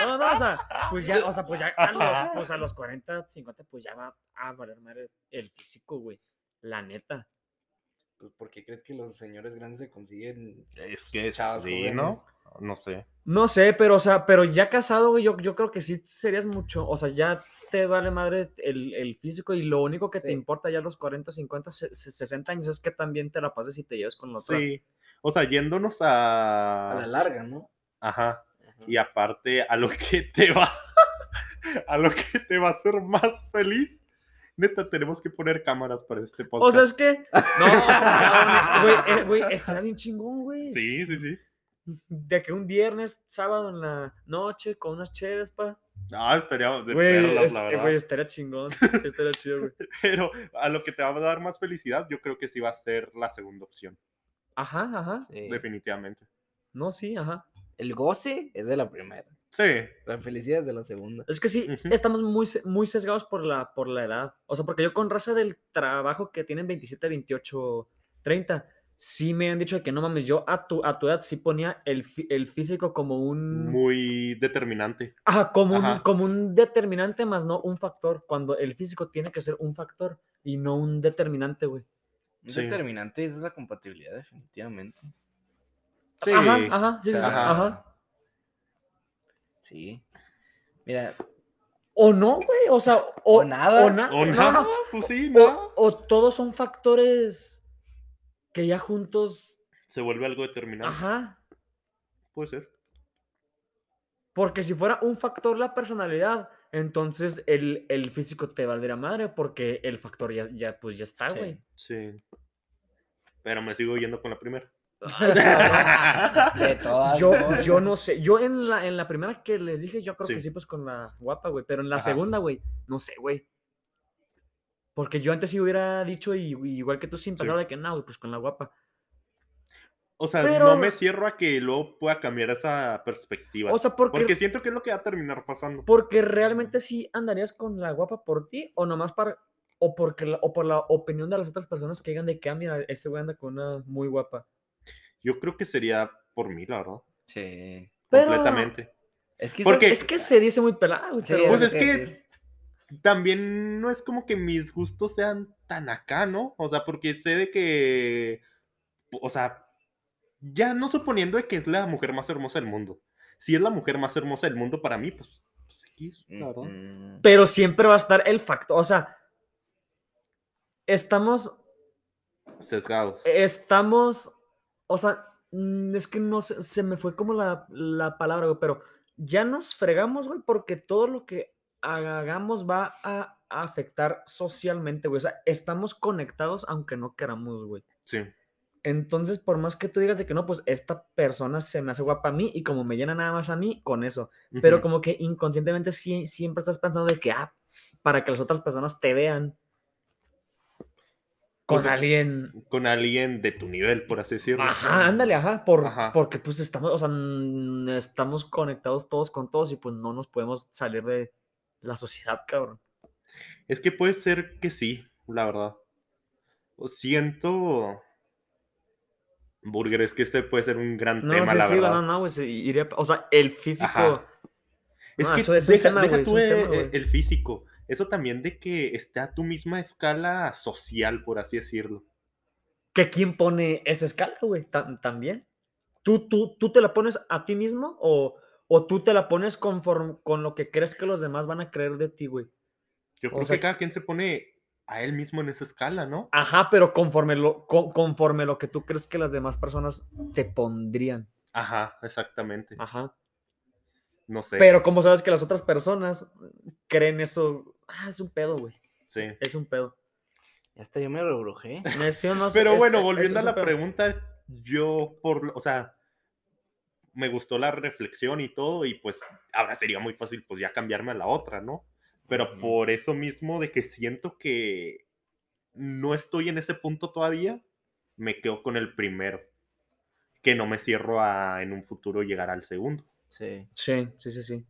no, no, o sea, pues ya, o sea, pues ya a los, pues a los 40, 50, pues ya va a valer madre el físico, güey. La neta. Pues porque crees que los señores grandes se consiguen. Es que Chavos sí, ¿no? jóvenes. No sé. No sé, pero, o sea, pero ya casado, güey, yo, yo creo que sí serías mucho, o sea, ya te vale madre el, el físico y lo único que te importa ya a los 40, 50, se- se- 60 años es que también te la pases y te lleves con la otra. Sí. O sea, yéndonos a. A la larga, ¿no? Ajá. Ajá. Y aparte, a lo que te va. a lo que te va a hacer más feliz. Neta, tenemos que poner cámaras para este podcast. O sea, es que. No, güey, eh, güey, estaría bien chingón, güey. Sí, sí, sí. De que un viernes, sábado en la noche, con unas chedas, pa. Ah, estaríamos de perlas, es- la verdad. güey, estaría chingón. Sí, estaría chido, güey. Pero a lo que te va a dar más felicidad, yo creo que sí va a ser la segunda opción. Ajá, ajá. Sí. Definitivamente. No, sí, ajá. El goce es de la primera. Sí. La felicidad es de la segunda. Es que sí, estamos muy, muy sesgados por la, por la edad. O sea, porque yo con raza del trabajo que tienen 27, 28, 30, sí me han dicho de que no mames, yo a tu, a tu edad sí ponía el, el físico como un... Muy determinante. Ajá, como, Un, como un determinante más no un factor, cuando el físico tiene que ser un factor y no un determinante, güey. Un Sí. determinante es la compatibilidad, definitivamente. Sí. Ajá, ajá, sí, sí, sí, Ajá. ajá. Sí. Mira, O no, güey, o sea, o, O nada. O, na- O nada, no, pues sí, nada. o, o todos son factores que ya juntos, Se vuelve algo determinante. ajá. Puede ser. Porque si fuera un factor la personalidad, entonces el, el físico te valdría madre, porque el factor ya, ya pues ya está, Sí. güey. Sí. Pero me sigo yendo con la primera. de todas Yo, yo no sé, yo en la, en la primera que les dije, yo creo que Sí. pues con la guapa, güey, pero en la Ajá. segunda, güey, no sé, güey. Porque yo antes sí hubiera dicho, y, y igual que tú, sin Sí. pensar de que no, güey, pues con la guapa. O sea, Pero- no me cierro a que luego pueda cambiar esa perspectiva. O sea, porque, porque siento que es lo que va a terminar pasando. porque realmente sí andarías con la guapa por ti, o nomás para, o, porque la- o por la opinión de las otras personas que digan de que, ah, mira, este güey anda con una muy guapa. Yo creo que sería por mí, la verdad. Sí. Pero- Completamente. Es que. Es que se dice muy pelado. Sí, pero- Pues es que- decir. también no es como que mis gustos sean tan acá, ¿no? O sea, porque sé de que, o sea, ya no suponiendo de que es la mujer más hermosa del mundo. Si es la mujer más hermosa del mundo para mí, pues, pues X, la verdad. Mm, pero siempre va a estar el factor, o sea, estamos, Sesgados. estamos, o sea, mm, es que no sé, se me fue como la, la palabra, güey, pero ya nos fregamos, güey, porque todo lo que hagamos va a, afectar socialmente, güey, o sea, estamos conectados aunque no queramos, güey. Sí. Entonces, por más que tú digas de que no, pues esta persona se me hace guapa a mí y como me llena nada más a mí, con eso. Pero como que inconscientemente sí- siempre estás pensando de que, ah, para que las otras personas te vean con Pues alguien. Con alguien de tu nivel, por así decirlo. Ajá, ándale, ajá, por, Ajá. porque pues estamos, o sea, estamos conectados todos con todos y pues no nos podemos salir de la sociedad, cabrón. Es que puede ser que sí, la verdad. Siento. Burger, es que este puede ser un gran No, tema, sí, la sí, verdad. no, no, güey, se iría- o sea, el físico, Ajá. Es No, que eso deja, tema, deja tú tema, el físico. Eso también de que esté a tu misma escala social, por así decirlo. que quién pone esa escala, güey, tam- también. ¿Tú, tú, ¿Tú te la pones a ti mismo o, o tú te la pones conforme, con lo que crees que los demás van a creer de ti, güey? Yo O creo sea- que cada quien se pone a él mismo en esa escala, ¿no? Ajá, pero conforme lo, con- conforme lo que tú crees que las demás personas te pondrían. Ajá, exactamente. Ajá. No sé. Pero como sabes que las otras personas creen eso, ah, es un pedo, güey. sí. Es un pedo. Ya hasta yo me rebrujé. No, Pero es- bueno, es- volviendo es a la pedo. pregunta, yo por, lo- o sea, me gustó la reflexión y todo y pues ahora sería muy fácil pues ya cambiarme a la otra, ¿no? Pero Ujú. por eso mismo de que siento que no estoy en ese punto todavía, me quedo con el primero, que no me cierro a en un futuro llegar al segundo. Sí. Sí, sí, sí, sí.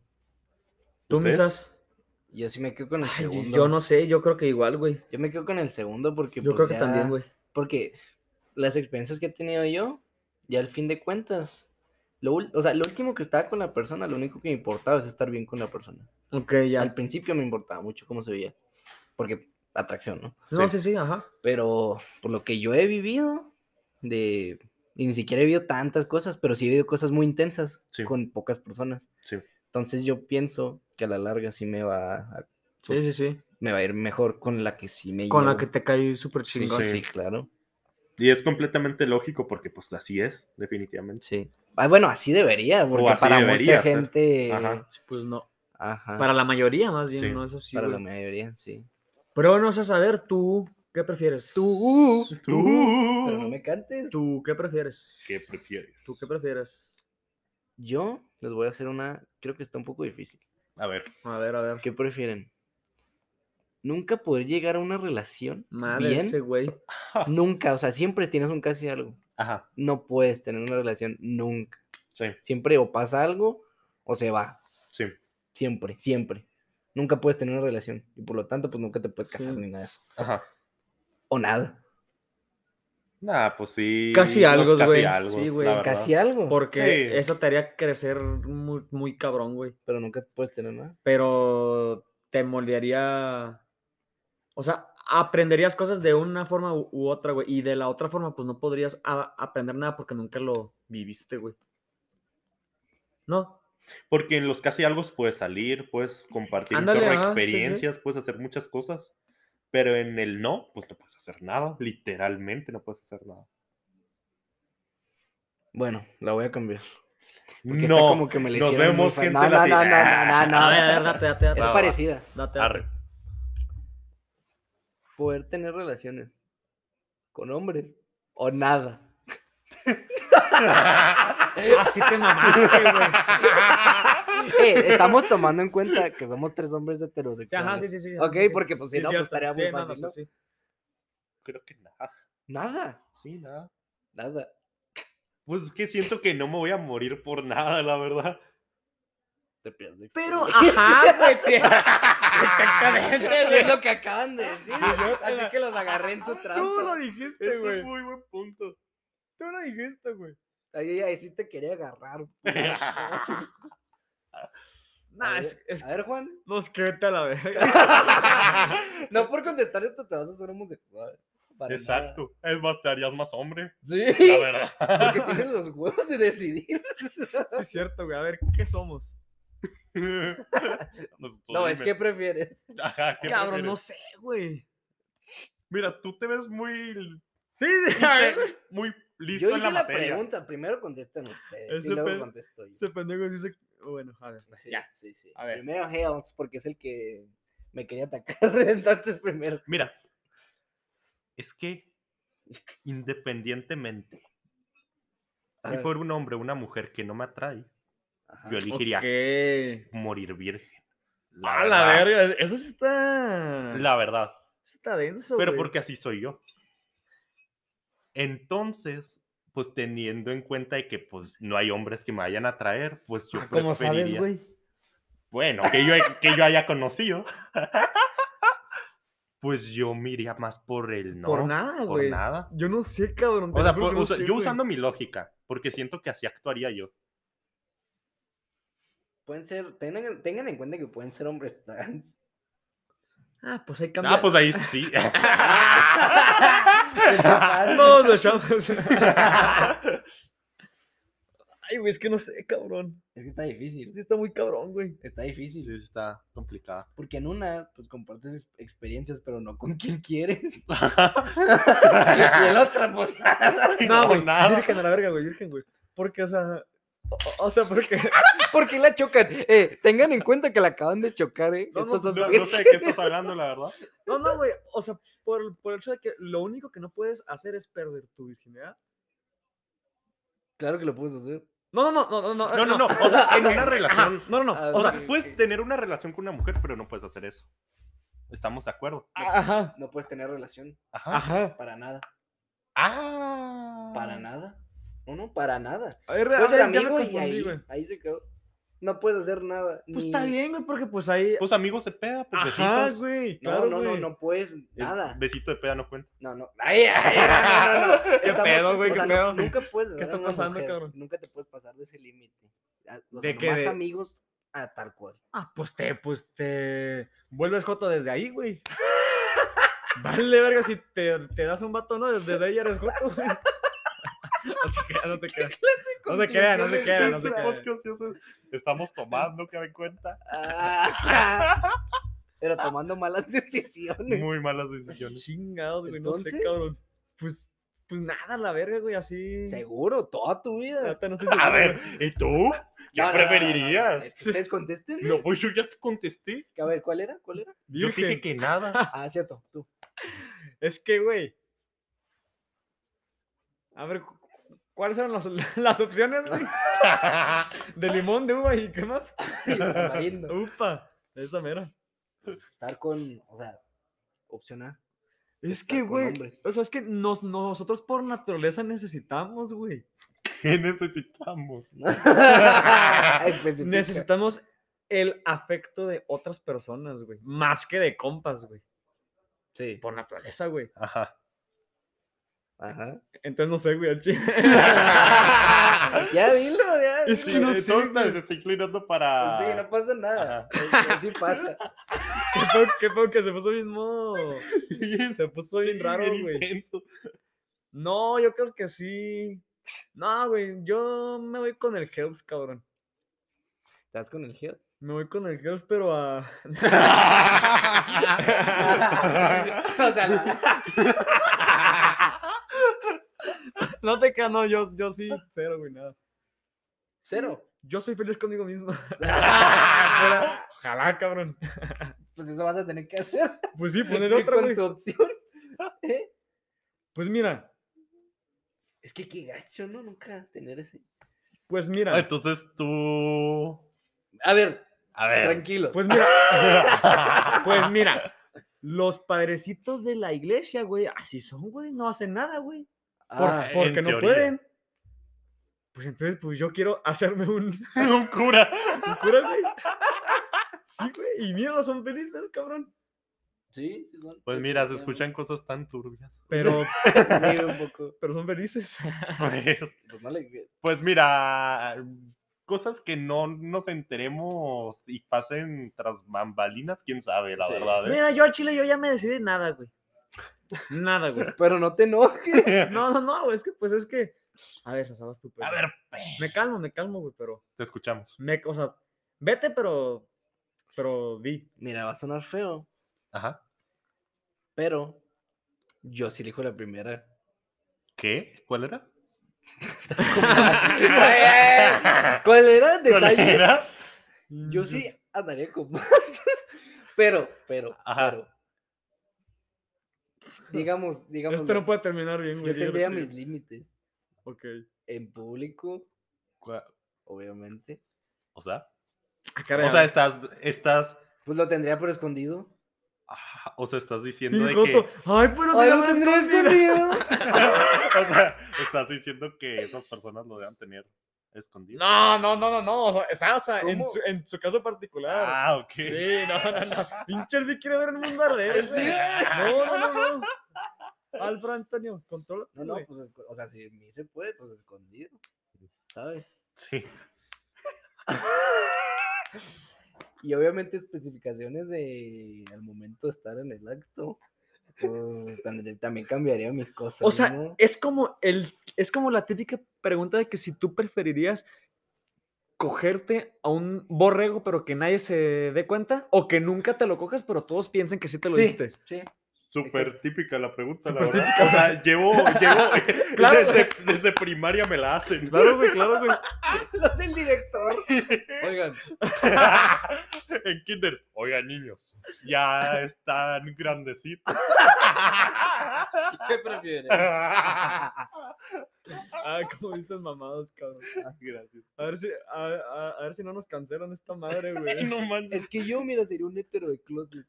¿Tú. Misas? Yo sí me quedo con el Ay, segundo. yo no sé, yo creo que igual, güey. Yo me quedo con el segundo porque. Yo pues, creo que también, güey. Porque las experiencias que he tenido yo, ya al fin de cuentas, lo, o sea, lo último que estaba con la persona, lo único que me importaba es estar bien con la persona. Ok, Al ya. principio me importaba mucho cómo se veía, porque atracción, ¿no? No, Sí. sí, sí, ajá. Pero por lo que yo he vivido, de, y ni siquiera he vivido tantas cosas, pero sí he vivido cosas muy intensas Sí. con pocas personas. Sí. Entonces yo pienso que a la larga sí me va a, Sí, sí, sí. me va a ir mejor con la que sí me Con la que te cae súper chingón. sí, Sí. claro. Y es completamente lógico porque pues así es, definitivamente. Sí. Ah, bueno, así debería, porque así para debería mucha ser. gente. Ajá. Sí, Pues no. Ajá. Para la mayoría, más bien, Sí. no eso sí. para la mayoría, sí. Pero bueno, o sea, saber tú, ¿qué prefieres? Tú. ¿Tú? Pero no me cantes. ¿Tú qué prefieres? ¿Qué prefieres? ¿Tú qué prefieres? Yo les voy a hacer una. Creo que está un poco difícil. A ver. A ver, a ver. ¿Qué prefieren? Nunca poder llegar a una relación Madre bien. ese güey. Nunca, o sea, siempre tienes un casi algo. Ajá, No puedes tener una relación nunca. sí, Siempre o pasa algo o se va. sí. Siempre, siempre. Nunca puedes tener una relación. Y por lo tanto, pues nunca te puedes casar Sí. ni nada de eso. Ajá. O nada. Nah, pues sí. Casi algo, casi güey. Sí, güey. Casi algo. Porque Sí. eso te haría crecer muy, muy cabrón, güey. Pero nunca puedes tener nada. Pero te moldearía. O sea, aprenderías cosas de una forma u, u otra, güey. Y de la otra forma, pues no podrías a- aprender nada porque nunca lo viviste, güey. No. Porque en los casi algo puedes salir, puedes compartir Ándale, sí, sí. experiencias, puedes hacer muchas cosas. Pero en el no, pues no puedes hacer nada. Literalmente no puedes hacer nada. Bueno, la voy a cambiar. Porque no, está como que me la nos vemos gente No, no, no, no, no, no, A ver, no. a ver, date, date, date. Es parecida. date, date. Poder tener relaciones con hombres o nada. Así te mamaste, güey. Eh, estamos tomando en cuenta que somos tres hombres heterosexuales. ajá, sí, sí, sí. Ok, sí, porque pues si Sí, no, pues estaría Sí, muy no, no, fácil. pues ¿no? sí. Creo que nada. Nada, Sí, nada. nada. Pues es que siento que no me voy a morir por nada, la verdad. Te pierdes. Pero, ajá, güey, sí. Exactamente, ¿Qué es güey. lo que acaban de decir? Así que los agarré en su trampa. Tú lo dijiste, Es un güey. muy buen punto. Tú lo dijiste, güey. Ahí, ahí sí te quería agarrar. Nah, a, es, ver, es a ver, Juan. Nos que vete a la verga. no por contestar esto te vas a hacer homosexual. Exacto. Es más, te harías más hombre. Sí. La verdad. Porque tienes los huevos de decidir. Sí, es cierto, güey. A ver, ¿qué somos? No, es que prefieres. Ajá, ¿qué Cabrón, no sé, güey. Mira, tú te ves muy, Sí, sí, a ver. muy listo Yo en hice la la, materia. pregunta, primero contestan ustedes Ese y luego contesto yo. Ese pendejo dice. Bueno, a ver. Sí, ya. sí, sí. A ver. Primero Helms, porque es el que me quería atacar. Entonces, primero. Mira, es que independientemente, A si ver. fuera un hombre o una mujer que no me atrae, Ajá. yo elegiría morir virgen. Ah, la verdad. verga. Eso sí está. La verdad. Eso está denso, Pero güey. porque así soy yo. Entonces, pues teniendo en cuenta de que pues no hay hombres que me vayan a atraer, pues yo Ah, ¿Cómo sabes, güey? Bueno, que yo, que yo haya conocido. pues yo me iría más por el no. por nada, por güey. nada. Yo no sé, cabrón. O sea, por- no sé, yo güey. usando mi lógica, porque siento que así actuaría yo. Pueden ser, tengan, tengan en cuenta que pueden ser hombres trans. Ah, pues ahí cambia. Ah, pues ahí sí. Todos los chavos. Ay, güey, es que no sé, cabrón. Es que está difícil. Sí está muy cabrón, güey. Está difícil. Sí, está complicada. Porque en una, pues compartes ex- experiencias, pero no con quien quieres. y en otra, pues nada. No, güey. nada. Virgen a la verga, güey, virgen, güey. Porque, o sea. O, o sea, porque. ¿Por qué la chocan? Eh, tengan en cuenta que la acaban de chocar, ¿eh? No, no, Estos dos No, no sé de qué estás hablando, la verdad. No, no, güey. O sea, por, por el hecho de que lo único que no puedes hacer es perder tu virginidad. Claro que lo puedes hacer. No, no, no, no, no. No, no, no. O sea, en una relación. No, no, no. Ah, O sea, sea, ok, puedes ok. tener una relación con una mujer, pero no puedes hacer eso. Estamos de acuerdo. ajá. No puedes tener relación. Ajá. Ajá. Para nada. Ah. Para nada. No, no, para nada. A ver, Puedes ser y ahí, güey. ahí se quedó. No puedes hacer nada. Pues ni- está bien, güey, porque pues ahí. Pues amigos de peda, pues Ajá, besitos. güey. No, Claro, no, no, güey. no puedes Es- nada. Besito de peda no cuenta. No, no. Ay, ay, ay, no, no, no. ¿Qué pedo, güey? ¿Qué sea, no- pedo? nunca puedes. ¿Qué está pasando, mujer, cabrón? Nunca te puedes pasar de ese límite. Ah, O ¿De sea, qué? más De- amigos a tal cual. Ah, pues te, pues te vuelves joto desde ahí, güey. Vale, verga, si te, te das un vato, ¿no? Desde ahí ya eres joto, güey. No te creas, no te creas. No se crean, no yo sé- Estamos tomando, que me cuenta. Ah, Pero tomando malas decisiones. Muy malas decisiones. Chingados, güey, no sé, Entonces- cabrón. Pues, pues nada, la verga, güey, así. Seguro, toda tu vida. Neta, no estoy A ver. ¿y tú? ¿Qué No, no, no, no, no, preferirías? Es que ustedes contesten. No, pues yo ya te contesté. A ver, ¿cuál era? ¿Cuál era? Yo te dije que nada. Ah, cierto, tú. Es que, güey. A ver, ¿cuáles eran las, las opciones, güey? De limón, de uva y qué más. Upa, esa mera. Estar con, o sea, opción A. Es que, güey, o sea, es que nos, nosotros por naturaleza necesitamos, güey. ¿Qué necesitamos? Necesitamos el afecto de otras personas, güey. Más que de compas, güey. Sí. Por naturaleza, güey. Ajá. Ajá. Entonces no sé, güey, al chile. ya dilo, ya. Es que no sé, güey. se está inclinando para. Sí, no pasa nada. Así pasa. ¿Qué pedo que se puso mismo? Se puso bien Sí, raro, bien güey. intenso. No, yo creo que sí. No, güey, yo me voy con el Hells, cabrón. ¿Estás con el gel? Me voy con el Hells, pero a. o sea, la- no te creas, no, yo, yo sí, cero, güey, nada. cero. Yo soy feliz conmigo mismo. Fuera. Ojalá, cabrón. Pues eso vas a tener que hacer. Pues sí, pone de otra, con güey. tu opción. ¿Eh? Pues mira, Es que qué gacho, ¿no? Nunca tener ese. pues mira, Entonces tú. A ver, A ver. tranquilos. pues mira, pues mira. Los padrecitos de la iglesia, güey, así son, güey, no hacen nada, güey. Por- Ah, porque no teoría. pueden. Pues entonces, pues yo quiero hacerme un, Un cura. un cura, güey. Sí, güey, y mira, son felices, cabrón. sí, sí son. Pues mira, se escuchan cosas tan turbias. Pero, Sí, un poco. pero son felices. Pues, Pues no le. pues mira. cosas que no nos enteremos y pasen tras bambalinas, quién sabe, la Sí. verdad. ¿eh? Mira, yo al chile yo ya me decidí nada, güey. Nada, güey. Pero no te enojes. No, no, no, güey, es que, pues es que. A ver, Sasabas tú. pues. A ver, Me calmo, me calmo, güey, pero. te escuchamos. Me, o sea, vete, pero. Pero di. Mira, va a sonar feo, Ajá. pero yo sí elijo la primera. ¿Qué? ¿Cuál era? ¿Cuál era? ¿Cuál ¿Detalle? era? Yo sí andaría con pero, pero, Ajá. pero. Digamos, digamos. Esto no puede terminar bien, güey. Yo tendría mis límites. Ok. En público, obviamente. O sea, Ah, caray, o sea, estás, estás, Pues lo tendría por escondido. ah, o sea, estás diciendo de que. Ay, pero Ay, te lo tendría escondido. o sea, estás diciendo que esas personas lo deben tener escondido. No, no, no, no, no. O sea, esa, o sea, en su, en su caso particular. Ah, ok. Sí, no, no, no. Pinche sí quiere ver el mundo al revés. Sí. No, no, no, no. Alfred Antonio, controla. No, no, pues, o sea, si a mí se puede, pues escondido. ¿Sabes? Sí. Y obviamente especificaciones de al momento de estar en el acto. Pues también cambiaría mis cosas. O sea, ¿no? es como el, es como la típica pregunta de que si tú preferirías cogerte a un borrego pero que nadie se dé cuenta o que nunca te lo cojas pero todos piensen que sí te lo sí, diste. sí. Súper típica la pregunta, la verdad. O sea, llevo, llevo Claro, desde, desde primaria me la hacen. Claro, güey, claro, güey. Lo hace el director. Oigan, en kinder. Oigan, niños, ya están grandecitos. ¿qué prefieren? Ah, como dicen mamados, cabrón. Gracias. A ver si, a, a- a ver si no nos cancelan esta madre, güey. No manches. Es que yo, mira, sería un hétero de closet.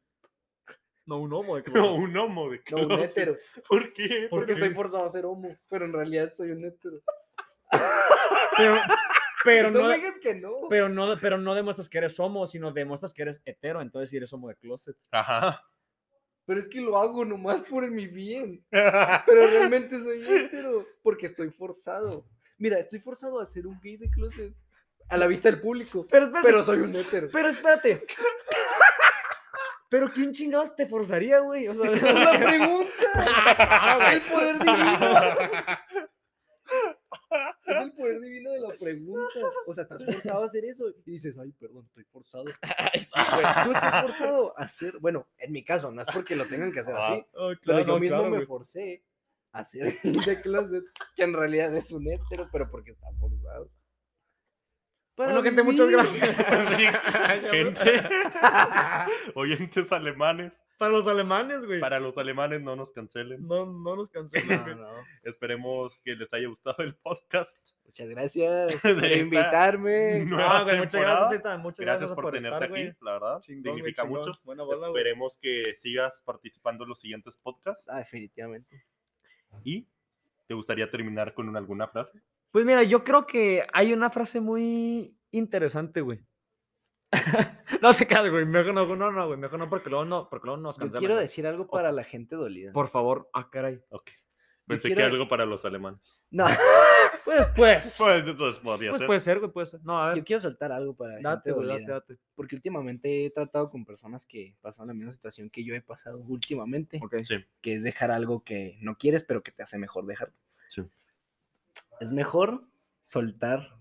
No, un homo de No, closet. un homo de No, un closet. hétero. ¿Por qué? ¿Por Porque qué? estoy forzado a ser homo. Pero en realidad soy un hétero. Pero, pero no, no, me digas que no. pero no, pero no demuestras que eres homo, sino demuestras que eres hetero, entonces si eres homo de closet. Ajá. Pero es que lo hago nomás por mi bien. Pero realmente soy hétero. Porque estoy forzado. Mira, estoy forzado a ser un gay de closet. A la vista del público. Pero espérate, Pero soy un hétero. pero espérate. Pero ¿quién chingados te forzaría, güey? O sea, Es la pregunta. el poder divino. Es el poder divino de la pregunta. O sea, estás forzado a hacer eso. Y dices, ay, perdón, estoy forzado. Tú estás forzado a hacer. Bueno, en mi caso, no es porque lo tengan que hacer así. Oh, Pero claro, yo mismo claro, me güey. forcé a hacer de closet, que en realidad es un hétero, pero porque está forzado. Bueno, Para gente, muchas gracias. Sí, gente. Oyentes alemanes. Para los alemanes, güey. Para los alemanes no nos cancelen. No, no nos cancelen, No, güey. no. Esperemos que les haya gustado el podcast. Muchas gracias De por invitarme. Ah, güey, muchas gracias, Zeta. Muchas Gracias gracias, por, tenerte estar, güey. aquí, la verdad. Chingón, significa chingón. mucho. Buena bola, güey. Esperemos que sigas participando en los siguientes podcasts. Ah, definitivamente. ¿Y te gustaría terminar con una- alguna frase? Pues mira, yo creo que hay una frase muy interesante, güey. no te quedas, güey. Mejor no, no, no, güey. Mejor no, porque luego no, porque luego nos Yo cancelan. quiero güey. decir algo para la gente dolida. Por favor. Ah, caray. Ok. Pensé quiero- que algo para los alemanes. No, Pues, pues. Pues, pues podría Pues ser. puede ser, güey, puede ser. No, a ver. yo quiero soltar algo para la Date, gente güey, dolida. date, date. Porque últimamente he tratado con personas que pasaron la misma situación que yo he pasado últimamente. Ok. Sí. que es dejar algo que no quieres, pero que te hace mejor dejarlo. Sí. Es mejor soltar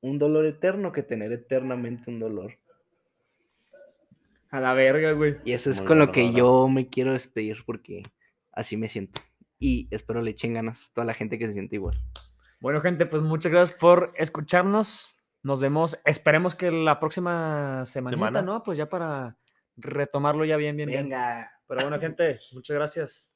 un dolor eterno que tener eternamente un dolor. A la verga, güey. Y eso es Muy con lo que yo me quiero despedir porque así me siento. Y espero le echen ganas a toda la gente que se siente igual. Bueno, gente, pues muchas gracias por escucharnos. Nos vemos. Esperemos que la próxima semanita, Semana. ¿no? Pues ya para retomarlo ya bien, bien, bien. Venga. Pero bueno, gente, muchas gracias.